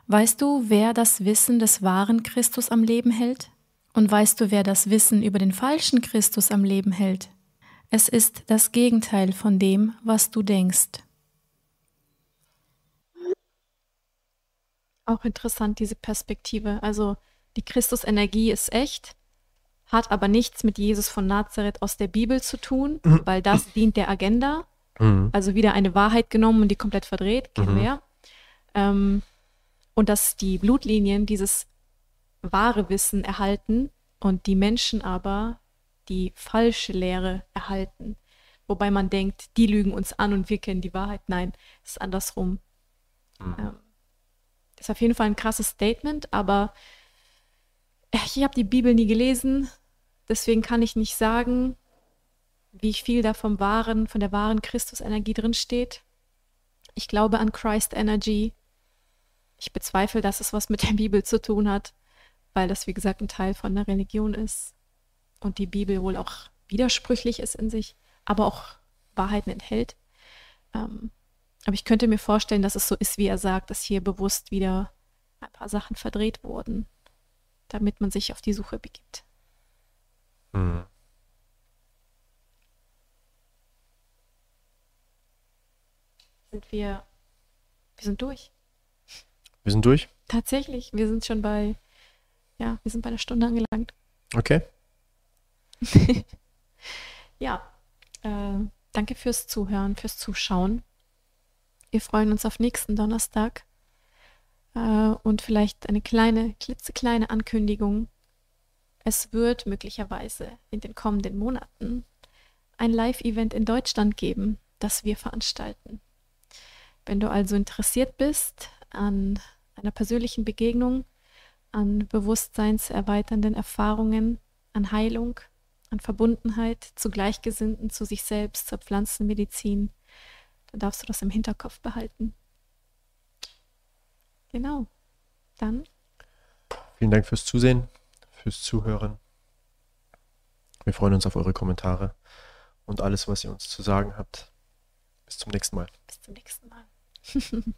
Weißt du, wer das Wissen des wahren Christus am Leben hält? Und weißt du, wer das Wissen über den falschen Christus am Leben hält? Es ist das Gegenteil von dem, was du denkst. Auch interessant, diese Perspektive. Also die Christusenergie ist echt, hat aber nichts mit Jesus von Nazareth aus der Bibel zu tun, mhm. weil das dient der Agenda. Mhm. Also wieder eine Wahrheit genommen und die komplett verdreht, kennen mhm. wir ja. Ähm, und dass die Blutlinien dieses wahre Wissen erhalten und die Menschen aber die falsche Lehre erhalten. Wobei man denkt, die lügen uns an und wir kennen die Wahrheit. Nein, es ist andersrum. Mhm. Ähm, das ist auf jeden Fall ein krasses Statement, aber ich habe die Bibel nie gelesen, deswegen kann ich nicht sagen, wie viel da vom wahren, von der wahren Christus-Energie drinsteht. Ich glaube an Christ Energy. Ich bezweifle, dass es was mit der Bibel zu tun hat, weil das, wie gesagt, ein Teil von der Religion ist und die Bibel wohl auch widersprüchlich ist in sich, aber auch Wahrheiten enthält. Ähm, aber ich könnte mir vorstellen, dass es so ist, wie er sagt, dass hier bewusst wieder ein paar Sachen verdreht wurden, damit man sich auf die Suche begibt. Mhm. sind wir, wir sind durch. Wir sind durch? Tatsächlich, wir sind schon bei, ja, wir sind bei einer Stunde angelangt. Okay. <laughs> ja, äh, danke fürs Zuhören, fürs Zuschauen. Wir freuen uns auf nächsten Donnerstag äh, und vielleicht eine kleine, klitzekleine Ankündigung. Es wird möglicherweise in den kommenden Monaten ein Live-Event in Deutschland geben, das wir veranstalten. Wenn du also interessiert bist an einer persönlichen Begegnung, an bewusstseinserweiternden Erfahrungen, an Heilung, an Verbundenheit zu Gleichgesinnten, zu sich selbst, zur Pflanzenmedizin, dann darfst du das im Hinterkopf behalten. Genau. Dann. Vielen Dank fürs Zusehen, fürs Zuhören. Wir freuen uns auf eure Kommentare und alles, was ihr uns zu sagen habt. Bis zum nächsten Mal. Bis zum nächsten Mal. <laughs>